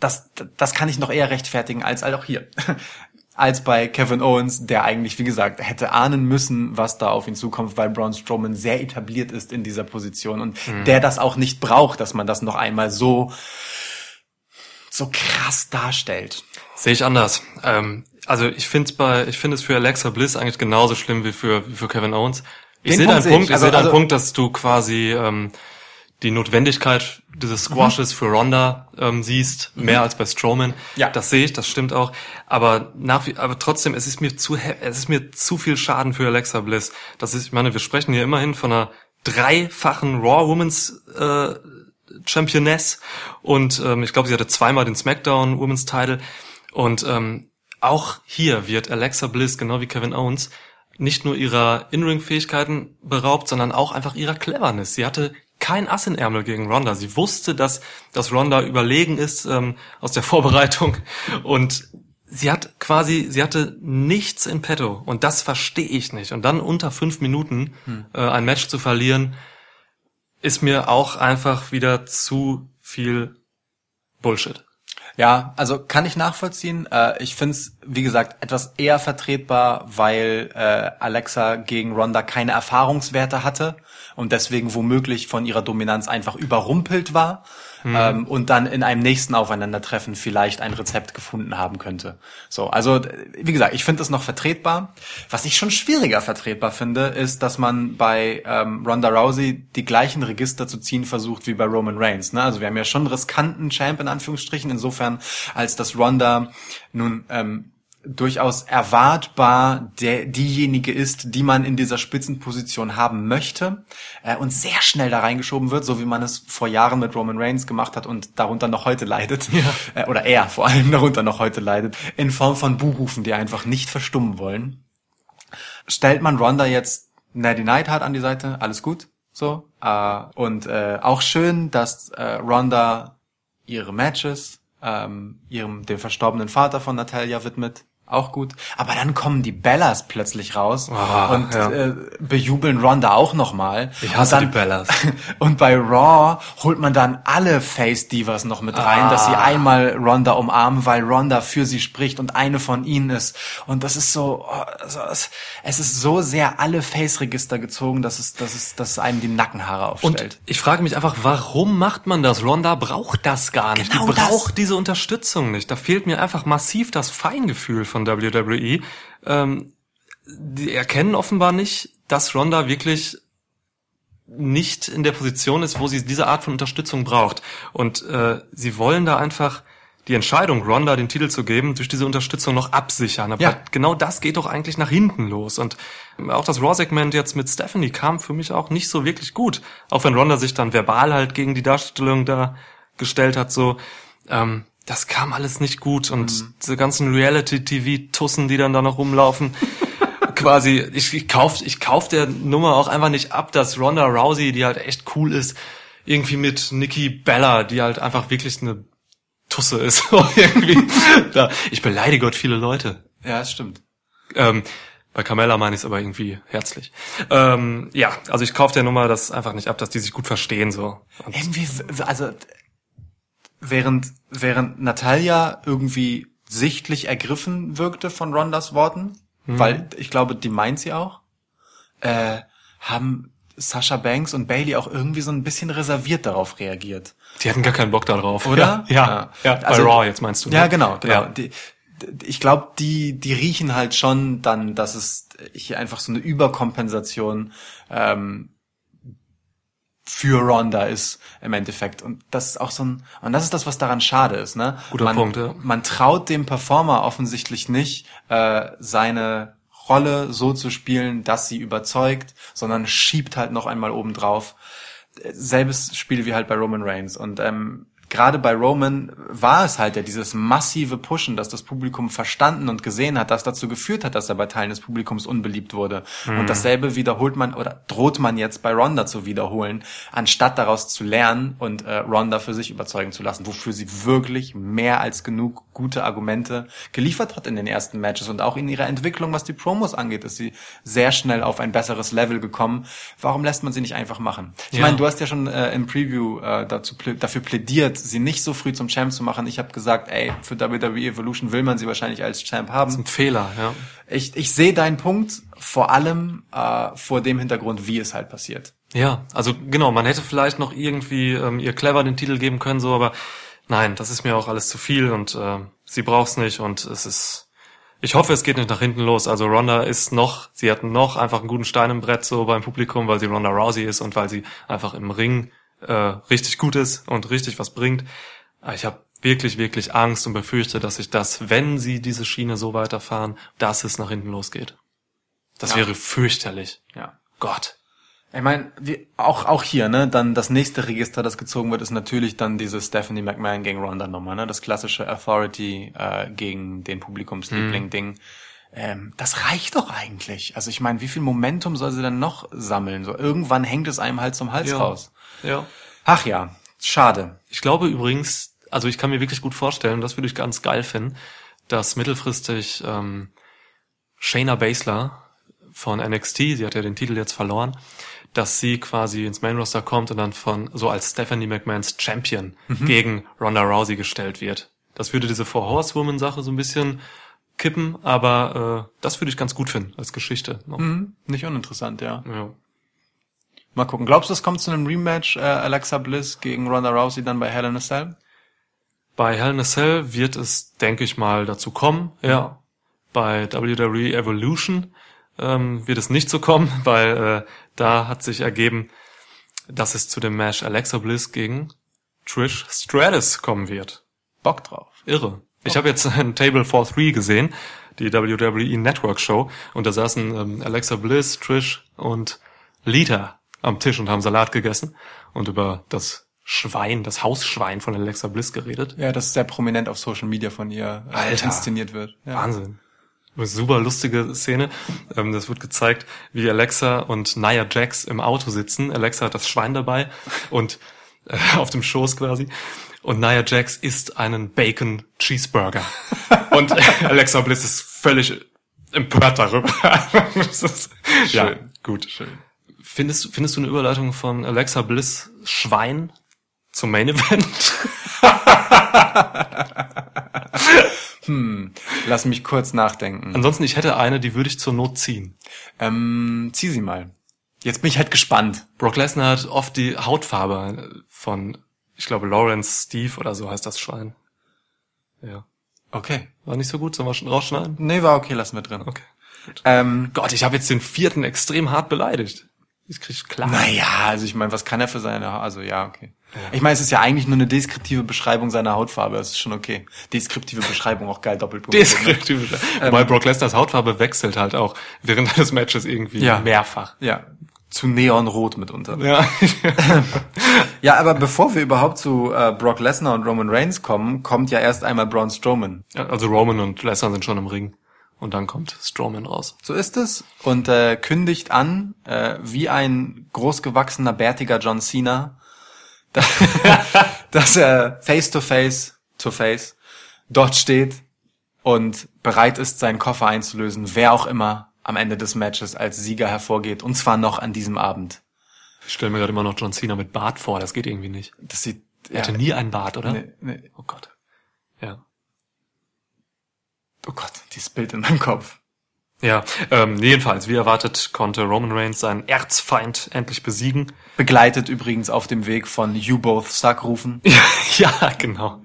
das, das kann ich noch eher rechtfertigen als auch hier. Als bei Kevin Owens, der eigentlich, wie gesagt, hätte ahnen müssen, was da auf ihn zukommt, weil Braun Strowman sehr etabliert ist in dieser Position und der das auch nicht braucht, dass man das noch einmal so, so krass darstellt. Sehe ich anders. Ähm, also ich finde bei, ich finde es für Alexa Bliss eigentlich genauso schlimm wie für, wie für Kevin Owens. Ich sehe deinen ich. Punkt, ich Also- sehe deinen also- Punkt, dass du quasi ähm, die Notwendigkeit dieses Squashes für Ronda ähm, siehst, mehr als bei Strowman. Ja. Das sehe ich, das stimmt auch. Aber nach wie, aber trotzdem, es ist mir zu, es ist mir zu viel Schaden für Alexa Bliss. Das ist, ich meine, wir sprechen hier immerhin von einer dreifachen Raw Women's äh, Championess und ähm, ich glaube, sie hatte zweimal den SmackDown Women's Title und ähm, auch hier wird Alexa Bliss genau wie Kevin Owens nicht nur ihrer In-Ring-Fähigkeiten beraubt, sondern auch einfach ihrer Cleverness. Sie hatte kein Ass in Ärmel gegen Ronda. Sie wusste, dass, dass Ronda überlegen ist ähm, aus der <laughs> Vorbereitung und sie hat quasi, sie hatte nichts in petto und das verstehe ich nicht. Und dann unter fünf Minuten äh, ein Match zu verlieren, ist mir auch einfach wieder zu viel Bullshit. Ja, also kann ich nachvollziehen. Äh, ich finde es, wie gesagt, etwas eher vertretbar, weil äh, Alexa gegen Ronda keine Erfahrungswerte hatte und deswegen womöglich von ihrer Dominanz einfach überrumpelt war ähm, und dann in einem nächsten Aufeinandertreffen vielleicht ein Rezept gefunden haben könnte. So, also wie gesagt, ich finde es noch vertretbar. Was ich schon schwieriger vertretbar finde, ist, dass man bei ähm, Ronda Rousey die gleichen Register zu ziehen versucht wie bei Roman Reigns. Ne? Also wir haben ja schon einen riskanten Champ in Anführungsstrichen, insofern als dass Ronda nun ähm, durchaus erwartbar der, diejenige ist, die man in dieser Spitzenposition haben möchte äh, und sehr schnell da reingeschoben wird, so wie man es vor Jahren mit Roman Reigns gemacht hat und darunter noch heute leidet. Äh, oder er vor allem darunter noch heute leidet, in Form von Buhrufen, die einfach nicht verstummen wollen. Stellt man Ronda jetzt Natty Neidhart an die Seite, alles gut, so. Äh, und äh, auch schön, dass äh, Ronda ihre Matches ähm, ihrem dem verstorbenen Vater von Natalia widmet auch gut. Aber dann kommen die Bellas plötzlich raus Ah, und ja. äh, bejubeln Ronda auch nochmal. Ich hasse und dann, die Bellas. <laughs> Und bei Raw holt man dann alle Face Divas noch mit rein, dass sie Ah. einmal Ronda umarmen, weil Ronda für sie spricht und eine von ihnen ist. Und das ist so, oh, also es, ist so sehr alle Face Register gezogen, dass es, dass es, dass einem die Nackenhaare Und aufstellt. ich frage mich einfach, warum macht man das? Ronda braucht das gar nicht. Genau die das. braucht diese Unterstützung nicht. Da fehlt mir einfach massiv das Feingefühl von WWE. Ähm, die erkennen offenbar nicht, dass Ronda wirklich nicht in der Position ist, wo sie diese Art von Unterstützung braucht. Und äh, sie wollen da einfach die Entscheidung, Ronda den Titel zu geben, durch diese Unterstützung noch absichern. Aber Ja. genau das geht doch eigentlich nach hinten los. Und auch das Raw-Segment jetzt mit Stephanie kam für mich auch nicht so wirklich gut. Auch wenn Ronda sich dann verbal halt gegen die Darstellung da gestellt hat, so, ähm, das kam alles nicht gut. Und diese ganzen Reality-TV-Tussen, die dann da noch rumlaufen, <laughs> quasi, ich, ich kauf, ich kauf der Nummer auch einfach nicht ab, dass Ronda Rousey, die halt echt cool ist, irgendwie mit Nikki Bella, die halt einfach wirklich eine Tusse ist. <laughs> irgendwie. <laughs> Da, ich beleidige Gott viele Leute. Ja, es stimmt. Ähm, bei Carmella meine ich es aber irgendwie herzlich. Ähm, ja, also ich kaufe der Nummer das einfach nicht ab, dass die sich gut verstehen so. Und Irgendwie, also während während Natalia irgendwie sichtlich ergriffen wirkte von Rondas Worten, weil ich glaube, die meint sie auch, äh, haben Sasha Banks und Bailey auch irgendwie so ein bisschen reserviert darauf reagiert. die hatten gar keinen Bock darauf, Oder? Ja, ja, ja. bei Also- Raw jetzt meinst du? ne? Ja, genau, genau. Ja. Die, ich glaube, die, die riechen halt schon dann, dass es hier einfach so eine Überkompensation ähm, für Ronda ist im Endeffekt. Und das ist auch so ein, und das ist das, was daran schade ist, ne? Guter man, Punkt, ja. Man traut dem Performer offensichtlich nicht, äh, seine Rolle so zu spielen, dass sie überzeugt, sondern schiebt halt noch einmal oben drauf. Selbes Spiel wie halt bei Roman Reigns. Und ähm, gerade bei Roman war es halt ja dieses massive Pushen, dass das Publikum verstanden und gesehen hat, das dazu geführt hat, dass er bei Teilen des Publikums unbeliebt wurde. Mhm. Und dasselbe wiederholt man oder droht man jetzt bei Ronda zu wiederholen, anstatt daraus zu lernen und äh, Ronda für sich überzeugen zu lassen, wofür sie wirklich mehr als genug gute Argumente geliefert hat in den ersten Matches und auch in ihrer Entwicklung, was die Promos angeht, ist sie sehr schnell auf ein besseres Level gekommen. Warum lässt man sie nicht einfach machen? Ich Ja. meine, du hast ja schon äh, im Preview äh, dazu plä dafür plädiert, sie nicht so früh zum Champ zu machen. Ich habe gesagt, ey, für WWE Evolution will man sie wahrscheinlich als Champ haben. Ein Fehler, ja. Ich, ich sehe deinen Punkt, vor allem äh, vor dem Hintergrund, wie es halt passiert. Ja, also genau, man hätte vielleicht noch irgendwie ähm, ihr clever den Titel geben können, so, aber nein, das ist mir auch alles zu viel und äh, sie braucht's nicht und es ist. Ich hoffe, es geht nicht nach hinten los. Also Ronda ist noch, sie hat noch einfach einen guten Stein im Brett so beim Publikum, weil sie Ronda Rousey ist und weil sie einfach im Ring äh, richtig gut ist und richtig was bringt. Aber ich habe wirklich, wirklich Angst und befürchte, dass sich das, wenn sie diese Schiene so weiterfahren, dass es nach hinten losgeht. Das Ja. wäre fürchterlich. Ja. Gott. Ich meine, auch auch hier, ne, dann das nächste Register, das gezogen wird, ist natürlich dann diese Stephanie McMahon gegen Ronda Nummer, ne, das klassische Authority äh, gegen den Publikumsliebling-Ding. Ähm, das reicht doch eigentlich. Also ich meine, wie viel Momentum soll sie denn noch sammeln? So irgendwann hängt es einem halt zum Hals Ja. raus. Ja. Ach ja, schade. Ich glaube übrigens, also ich kann mir wirklich gut vorstellen, das würde ich ganz geil finden, dass mittelfristig ähm, Shayna Baszler von NXT, sie hat ja den Titel jetzt verloren, dass sie quasi ins Main Roster kommt und dann von so als Stephanie McMahons Champion gegen Ronda Rousey gestellt wird. Das würde diese Four Horsewoman Sache so ein bisschen kippen, aber äh, das würde ich ganz gut finden als Geschichte. Mhm, nicht uninteressant, ja. Ja. Mal gucken. Glaubst du, es kommt zu einem Rematch äh, Alexa Bliss gegen Ronda Rousey dann bei Hell in a Cell? Bei Hell in a Cell wird es, denke ich mal, dazu kommen. Ja. Bei WWE Evolution ähm, wird es nicht so kommen, <laughs> weil äh, da hat sich ergeben, dass es zu dem Match Alexa Bliss gegen Trish Stratus kommen wird. Bock drauf. Irre. Ich habe jetzt ein Table for Three gesehen. die WWE Network Show und da saßen ähm, Alexa Bliss, Trish und Lita am Tisch und haben Salat gegessen und über das Schwein, das Hausschwein von Alexa Bliss geredet. Ja, das sehr prominent auf Social Media von ihr äh, Alter. inszeniert wird. Ja. Wahnsinn. Eine super lustige Szene. Ähm, das wird gezeigt, wie Alexa und Nia Jax im Auto sitzen. Alexa hat das Schwein dabei und äh, auf dem Schoß quasi. Und Nia Jax isst einen Bacon Cheeseburger. <laughs> und Alexa Bliss ist völlig empört darüber. <laughs> ist, ja, Schön. gut. Schön. Findest, findest du eine Überleitung von Alexa Bliss Schwein zum Main Event? <laughs> Lass mich kurz nachdenken. Ansonsten, ich hätte eine, die würde ich zur Not ziehen. Ähm, zieh sie mal. Jetzt bin ich halt gespannt. Brock Lesnar hat oft die Hautfarbe von, ich glaube, Lawrence Steve oder so heißt das Schwein. Ja. Okay. War nicht so gut, sollen wir schon rausschneiden? Nee, war okay, lassen wir drin. Okay. Ähm, Gott, ich habe jetzt den vierten extrem hart beleidigt. Ich krieg klar. naja, also ich meine, was kann er für seine Also ja, okay. Ich meine, es ist ja eigentlich nur eine deskriptive Beschreibung seiner Hautfarbe. Das ist schon okay. Deskriptive Beschreibung, auch geil, Doppelpunkt. Deskriptiv. Wobei Brock Lesnars Hautfarbe wechselt halt auch während <laughs> des Matches irgendwie Ja. mehrfach. Ja, zu Neonrot mitunter. Ja. <laughs> Ja, aber bevor wir überhaupt zu äh, Brock Lesnar und Roman Reigns kommen, kommt ja erst einmal Braun Strowman. also Roman und Lesnar sind schon im Ring. Und dann kommt Strowman raus. So ist es. Und äh, kündigt an, äh, wie ein großgewachsener, bärtiger John Cena, <laughs> dass, er face to face to face dort steht und bereit ist, seinen Koffer einzulösen, wer auch immer am Ende des Matches als Sieger hervorgeht. Und zwar noch an diesem Abend. Ich stelle mir gerade immer noch John Cena mit Bart vor, das geht irgendwie nicht. Das sieht Er hatte nie einen Bart, oder? nee, nee. Oh Gott. Ja. Oh Gott, dieses Bild in meinem Kopf. Ja, ähm, jedenfalls, wie erwartet, konnte Roman Reigns seinen Erzfeind endlich besiegen. Begleitet übrigens auf dem Weg von You Both Suck rufen. <laughs> ja, genau.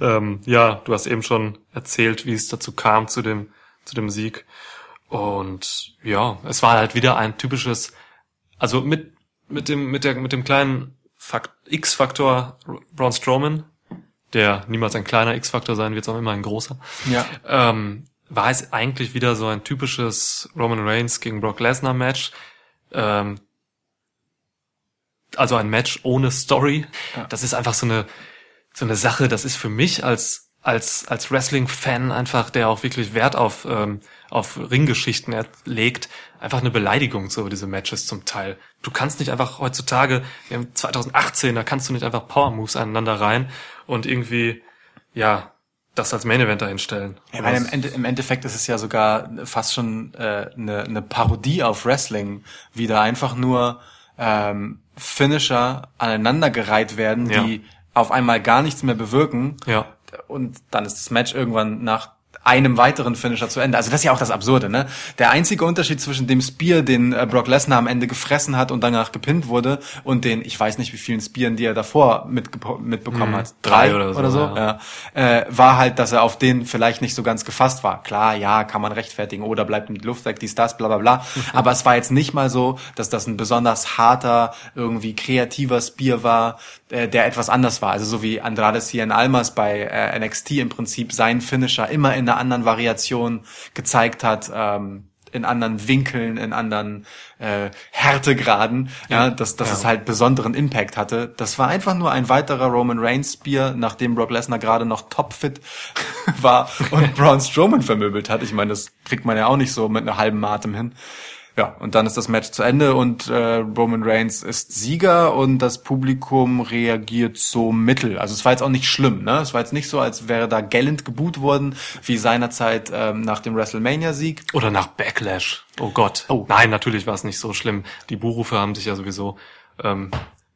Ähm, ja, du hast eben schon erzählt, wie es dazu kam zu dem, zu dem Sieg. Und ja, es war halt wieder ein typisches, also mit, mit dem, mit der, mit dem kleinen Fakt, X-Faktor Braun Strowman, der niemals ein kleiner X-Faktor sein wird, sondern immer ein großer. Ja. ähm, war es eigentlich wieder so ein typisches Roman Reigns gegen Brock Lesnar Match. Ähm, also ein Match ohne Story. Das ist einfach so eine so eine Sache. Das ist für mich als als als Wrestling-Fan einfach, der auch wirklich Wert auf ähm, auf Ringgeschichten legt, einfach eine Beleidigung so diese Matches zum Teil. Du kannst nicht einfach heutzutage, wir haben 2018, da kannst du nicht einfach Power Moves aneinander rein und irgendwie ja das als Main Event dahinstellen. Ich meine, im, Ende, im Endeffekt ist es ja sogar fast schon äh, eine, eine Parodie auf Wrestling, wie da einfach nur ähm, Finisher aneinandergereiht werden, Ja. die auf einmal gar nichts mehr bewirken. Ja. Und dann ist das Match irgendwann nach einem weiteren Finisher zu Ende. Also das ist ja auch das Absurde, ne? Der einzige Unterschied zwischen dem Spear, den äh, Brock Lesnar am Ende gefressen hat und danach gepinnt wurde, und den, ich weiß nicht, wie vielen Spearen, die er davor mitbekommen Mhm. hat, Drei oder so, ja. ja. Äh, war halt, dass er auf den vielleicht nicht so ganz gefasst war. Klar, ja, kann man rechtfertigen, oder bleibt mit Luft weg, dies, das, bla bla bla. <laughs> Aber es war jetzt nicht mal so, dass das ein besonders harter, irgendwie kreativer Spear war, äh, der etwas anders war. Also so wie Andrade Cien Almas bei äh, NXT im Prinzip seinen Finisher immer in einer anderen Variation gezeigt hat, ähm, in anderen Winkeln, in anderen äh, Härtegraden, ja, dass, dass Ja. es halt besonderen Impact hatte. Das war einfach nur ein weiterer Roman Reigns Spear, nachdem Brock Lesnar gerade noch topfit <laughs> war und <laughs> Braun Strowman vermöbelt hat. Ich meine, das kriegt man ja auch nicht so mit einer halben Atem hin. Ja, und dann ist das Match zu Ende und äh, Roman Reigns ist Sieger und das Publikum reagiert so mittel. Also es war jetzt auch nicht schlimm, ne? Es war jetzt nicht so, als wäre da gellend geboot worden, wie seinerzeit ähm, nach dem WrestleMania-Sieg. Oder nach Backlash. Oh Gott. Oh. Nein, natürlich war es nicht so schlimm. Die Buhrufe haben sich ja sowieso ähm,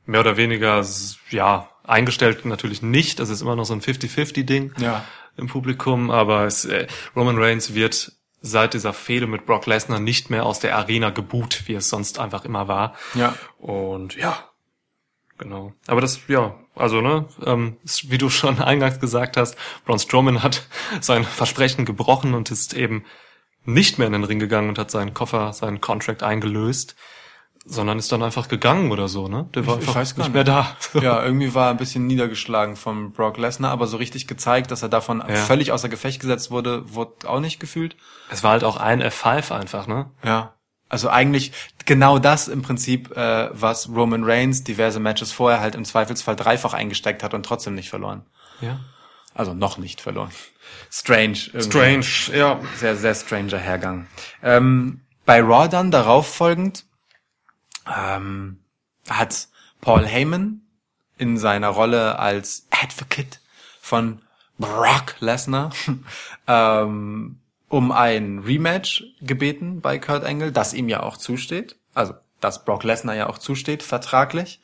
mehr oder weniger ja eingestellt. Natürlich nicht. Das ist immer noch so ein 50-50-Ding Ja. im Publikum. Aber es, äh, Roman Reigns wird seit dieser Fehde mit Brock Lesnar nicht mehr aus der Arena geboot, wie es sonst einfach immer war. Ja. Und ja, genau. Aber das, ja, also, ne, ähm, wie du <laughs> schon eingangs gesagt hast, Braun Strowman hat <laughs> sein Versprechen gebrochen und ist eben nicht mehr in den Ring gegangen und hat seinen Koffer, seinen Contract eingelöst, sondern ist dann einfach gegangen oder so, ne? Der war Ich- ich einfach weiß gar nicht mehr da. Ja, <laughs> irgendwie war er ein bisschen niedergeschlagen von Brock Lesnar, aber so richtig gezeigt, dass er davon Ja. völlig außer Gefecht gesetzt wurde, wurde auch nicht gefühlt. Es war halt auch ein F5 einfach, ne? Ja. Also eigentlich genau das im Prinzip, äh, was Roman Reigns diverse Matches vorher halt im Zweifelsfall dreifach eingesteckt hat und trotzdem nicht verloren. Ja. Also noch nicht verloren. Strange. irgendwie. Strange, ja. Sehr, sehr stranger Hergang. Ähm, bei Raw dann darauf folgend ähm, hat Paul Heyman in seiner Rolle als Advocate von Brock Lesnar <laughs> ähm, um ein Rematch gebeten bei Kurt Angle, das ihm ja auch zusteht. Also, dass Brock Lesnar ja auch zusteht, vertraglich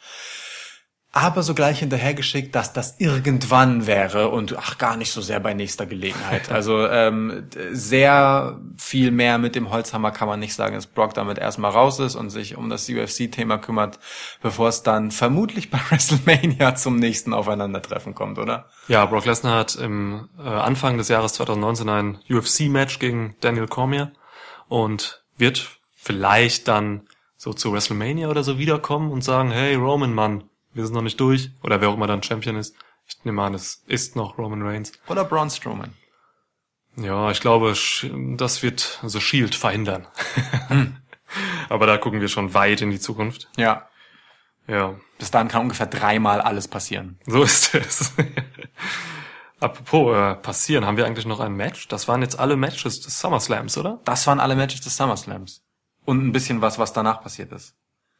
aber sogleich hinterhergeschickt, dass das irgendwann wäre und ach gar nicht so sehr bei nächster Gelegenheit. <laughs> Also ähm, sehr viel mehr mit dem Holzhammer kann man nicht sagen, dass Brock damit erstmal raus ist und sich um das UFC-Thema kümmert, bevor es dann vermutlich bei <laughs> WrestleMania zum nächsten Aufeinandertreffen kommt, oder? Ja, Brock Lesnar hat im äh, Anfang des Jahres 2019 ein UFC-Match gegen Daniel Cormier und wird vielleicht dann so zu WrestleMania oder so wiederkommen und sagen, hey Roman, Mann, wir sind noch nicht durch. Oder wer auch immer dann Champion ist. Ich nehme an, es ist noch Roman Reigns. Oder Braun Strowman. Ja, ich glaube, das wird also Shield verhindern. <laughs> Aber da gucken wir schon weit in die Zukunft. Ja. Ja, Bis dahin kann ungefähr dreimal alles passieren. so <laughs> ist es. Apropos äh, passieren, haben wir eigentlich noch ein Match? Das waren jetzt alle Matches des SummerSlams, oder? Das waren alle Matches des SummerSlams. Und ein bisschen was, was danach passiert ist.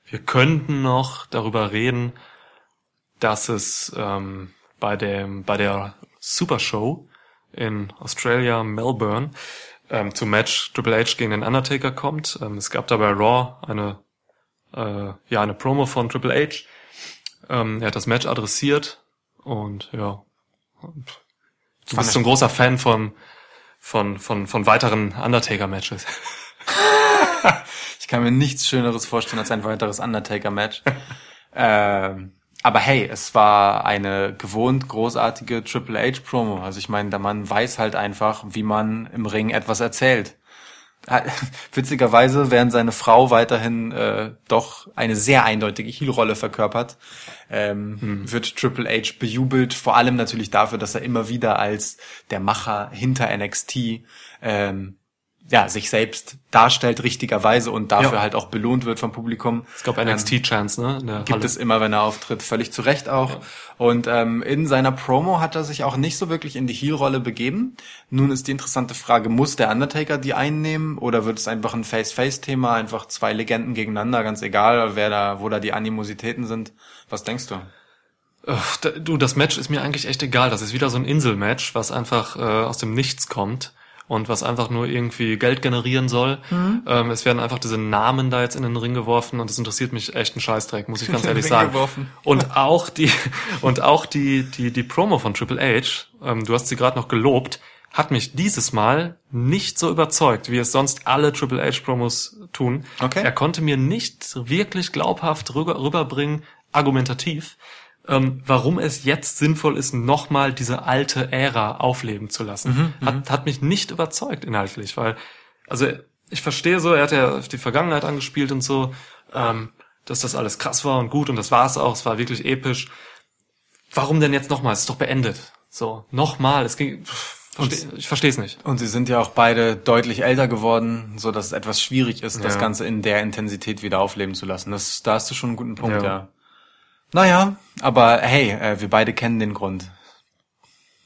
Wir könnten noch darüber reden, dass es ähm, bei dem bei der Super Show in Australia Melbourne ähm, zum Match Triple H gegen den Undertaker kommt. Ähm, es gab da bei Raw eine äh, ja eine Promo von Triple H. Ähm, er hat das Match adressiert und ja du bist so ein großer Fan von von von von weiteren Undertaker Matches. <laughs> Ich kann mir nichts Schöneres vorstellen als ein weiteres Undertaker-Match. <laughs> ähm, aber hey, es war eine gewohnt großartige Triple H-Promo. Also ich meine, der Mann weiß halt einfach, wie man im Ring etwas erzählt. Äh, <laughs> Witzigerweise, während seine Frau weiterhin äh, doch eine sehr eindeutige Heel-Rolle verkörpert, ähm, wird Triple H bejubelt, vor allem natürlich dafür, dass er immer wieder als der Macher hinter NXT ähm, ja, sich selbst darstellt richtigerweise und dafür Ja. halt auch belohnt wird vom Publikum. Es gab NXT-Chance, ne? In der Gibt Halle. es immer, wenn er auftritt, völlig zu Recht auch. Und ähm, in seiner Promo hat er sich auch nicht so wirklich in die Heel-Rolle begeben. Nun ist die interessante Frage, muss der Undertaker die einnehmen oder wird es einfach ein Face-Face-Thema, einfach zwei Legenden gegeneinander, ganz egal, wer da, wo da die Animositäten sind. Was denkst du? Ugh, da- Du, das Match ist mir eigentlich echt egal. Das ist wieder so ein Inselmatch, was einfach äh, aus dem Nichts kommt und was einfach nur irgendwie Geld generieren soll. Ähm, es werden einfach diese Namen da jetzt in den Ring geworfen und das interessiert mich echt ein Scheißdreck, muss ich ganz <laughs> ehrlich sagen. geworfen. Und auch die <laughs> und auch die die die Promo von Triple H, ähm, du hast sie gerade noch gelobt, hat mich dieses Mal nicht so überzeugt, wie es sonst alle Triple H Promos tun. Okay. Er konnte mir nicht wirklich glaubhaft rüber, rüberbringen, argumentativ, ähm, warum es jetzt sinnvoll ist, nochmal diese alte Ära aufleben zu lassen. hat, hat mich nicht überzeugt inhaltlich, weil, also ich verstehe so, er hat ja auf die Vergangenheit angespielt und so, ähm, dass das alles krass war und gut und das war es auch, es war wirklich episch. Warum denn jetzt nochmal? Es ist doch beendet. So, nochmal, es ging, pff, versteh, ich verstehe es nicht. Und sie sind ja auch beide deutlich älter geworden, so dass es etwas schwierig ist, das Ja. Ganze in der Intensität wieder aufleben zu lassen. Das, da hast du schon einen guten Punkt, Ja. ja. Naja, aber hey, äh, wir beide kennen den Grund.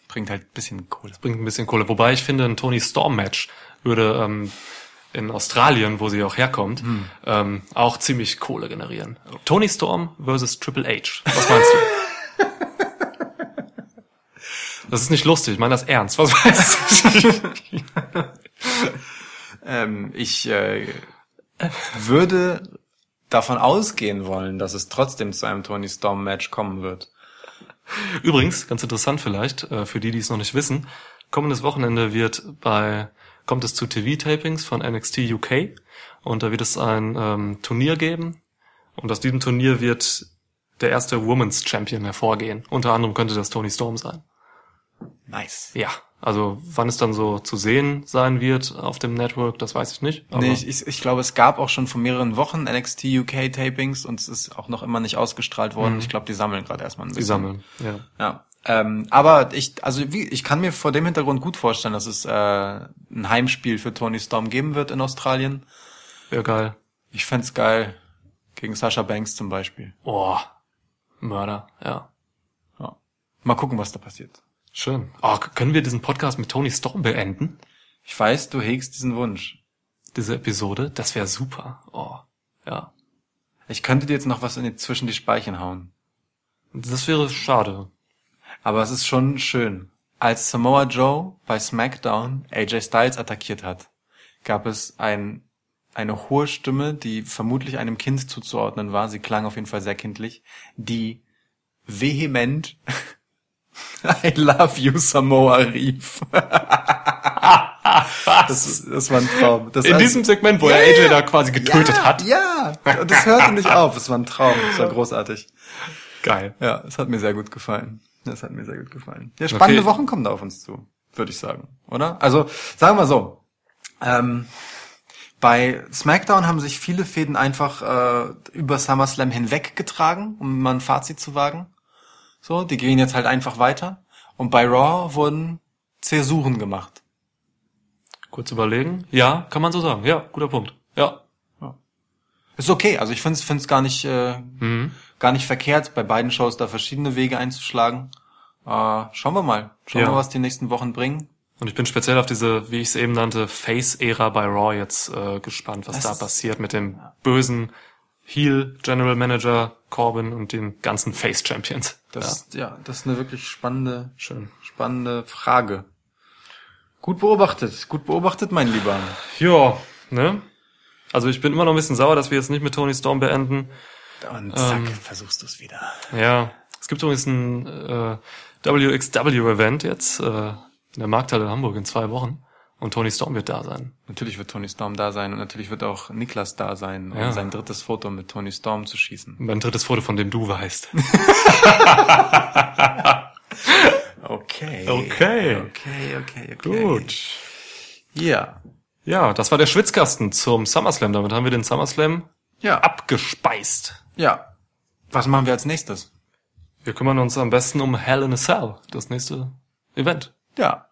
Bringt halt ein bisschen Kohle. bringt ein bisschen Kohle. Wobei ich finde, ein Tony Storm Match würde ähm, in Australien, wo sie auch herkommt, ähm, auch ziemlich Kohle generieren. Tony Storm versus Triple H. Was meinst du? <laughs> Das ist nicht lustig, ich meine das ernst. Was meinst du? <laughs> Ähm, ich äh, würde davon ausgehen wollen, dass es trotzdem zu einem Tony Storm Match kommen wird. Übrigens, ganz interessant vielleicht, äh, für die, die es noch nicht wissen, kommendes Wochenende wird bei, kommt es zu TV-Tapings von NXT UK und da wird es ein ähm, Turnier geben und aus diesem Turnier wird der erste Women's Champion hervorgehen. Unter anderem könnte das Tony Storm sein. Nice. Ja, Also wann es dann so zu sehen sein wird auf dem Network, das weiß ich nicht. aber- Nee, ich, ich, ich glaube, es gab auch schon vor mehreren Wochen NXT UK Tapings und es ist auch noch immer nicht ausgestrahlt worden. Ich glaube, die sammeln gerade erstmal ein die bisschen. sammeln. Ja. Ja. Ähm, aber ich, also wie, ich kann mir vor dem Hintergrund gut vorstellen, dass es äh, ein Heimspiel für Tony Storm geben wird in Australien. Wäre geil. Ich fänd's geil. Gegen Sasha Banks zum Beispiel. Oh, Mörder, ja. Ja. Mal gucken, was da passiert. Schön. Oh, können wir diesen Podcast mit Tony Storm beenden? Ich weiß, du hegst diesen Wunsch. Diese Episode? Das wäre super. Oh, ja. Ich könnte dir jetzt noch was in die, zwischen die Speichen hauen. Das wäre schade. Aber es ist schon schön. Als Samoa Joe bei SmackDown AJ Styles attackiert hat, gab es ein, eine hohe Stimme, die vermutlich einem Kind zuzuordnen war. Sie klang auf jeden Fall sehr kindlich, die vehement <laughs> I love you Samoa rief. <laughs> das, das war ein Traum. Das In diesem Segment, wo er Ja, AJ ja. da quasi getötet ja, hat. Ja, und das hörte nicht auf. Es war ein Traum. Es war großartig. Geil. Ja, es hat mir sehr gut gefallen. Das hat mir sehr gut gefallen. Ja, spannende Okay. Wochen kommen da auf uns zu, würde ich sagen, oder? Also, sagen wir mal so. Ähm, bei SmackDown haben sich viele Fäden einfach äh, über SummerSlam hinweggetragen, um mal ein Fazit zu wagen. So, die gehen jetzt halt einfach weiter. Und bei Raw wurden Zäsuren gemacht. Kurz überlegen. Ja, kann man so sagen. Ja, guter Punkt. Ja. Ist okay, also ich finde es gar nicht äh, Mhm. gar nicht verkehrt, bei beiden Shows da verschiedene Wege einzuschlagen. Äh, schauen wir mal. Schauen Ja. wir, was die nächsten Wochen bringen. Und ich bin speziell auf diese, wie ich es eben nannte, Face-Ära bei Raw jetzt äh, gespannt, was Das da passiert mit dem bösen Heel General Manager Corbin und den ganzen Face Champions. Das, ja. das ist eine wirklich spannende, Schön. spannende Frage. Gut beobachtet, gut beobachtet, mein Lieber. Ja, ne? Also ich bin immer noch ein bisschen sauer, dass wir jetzt nicht mit Tony Storm beenden. Und zack, Ähm. versuchst du es wieder. Ja, es gibt übrigens ein äh, WXW-Event jetzt äh, in der Markthalle in Hamburg in zwei Wochen. Und Tony Storm wird da sein. Natürlich wird Tony Storm da sein und natürlich wird auch Niklas da sein, um Ja. sein drittes Foto mit Tony Storm zu schießen. Mein drittes Foto, von dem du weißt. <laughs> Okay. Okay. Okay, okay, okay. Gut. Ja. Ja, das war der Schwitzkasten zum SummerSlam. Damit haben wir den SummerSlam Ja. abgespeist. Ja. Was machen wir als nächstes? Wir kümmern uns am besten um Hell in a Cell, das nächste Event. Ja.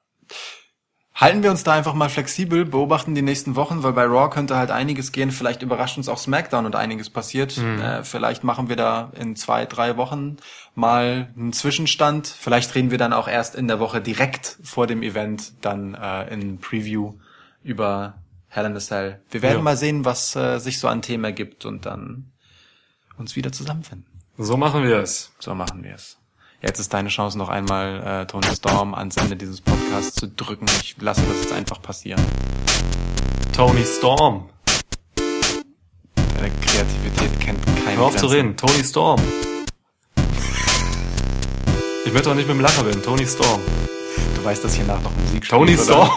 Halten wir uns da einfach mal flexibel, beobachten die nächsten Wochen, weil bei Raw könnte halt einiges gehen. Vielleicht überrascht uns auch SmackDown und einiges passiert. Äh, vielleicht machen wir da in zwei, drei Wochen mal einen Zwischenstand. Vielleicht reden wir dann auch erst in der Woche direkt vor dem Event dann äh, in Preview über Hell in a Cell. Wir werden Ja. mal sehen, was äh, sich so an Themen ergibt und dann uns wieder zusammenfinden. So machen wir es. So machen wir es. Jetzt ist deine Chance noch einmal, äh, Tony Storm ans Ende dieses Podcasts zu drücken. Ich lasse das jetzt einfach passieren. Tony Storm. Deine Kreativität kennt keine Hör auf zu Grenzen. reden. Tony Storm. Ich möchte auch nicht mit dem Lacher werden. Tony Storm. Du weißt, dass hier nach noch Musik spielt, Tony oder? Storm.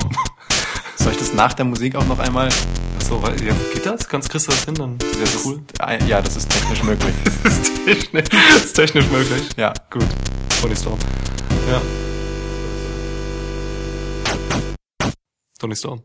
Soll ich das nach der Musik auch noch einmal? Achso, wei- ja, geht das? Kannst du das hin? Dann Das ist ist, cool. ein- Ja, das ist technisch möglich. <laughs> Das ist technisch, das ist technisch möglich. Ja. Gut. Tony Storm. Ja. Tony Storm.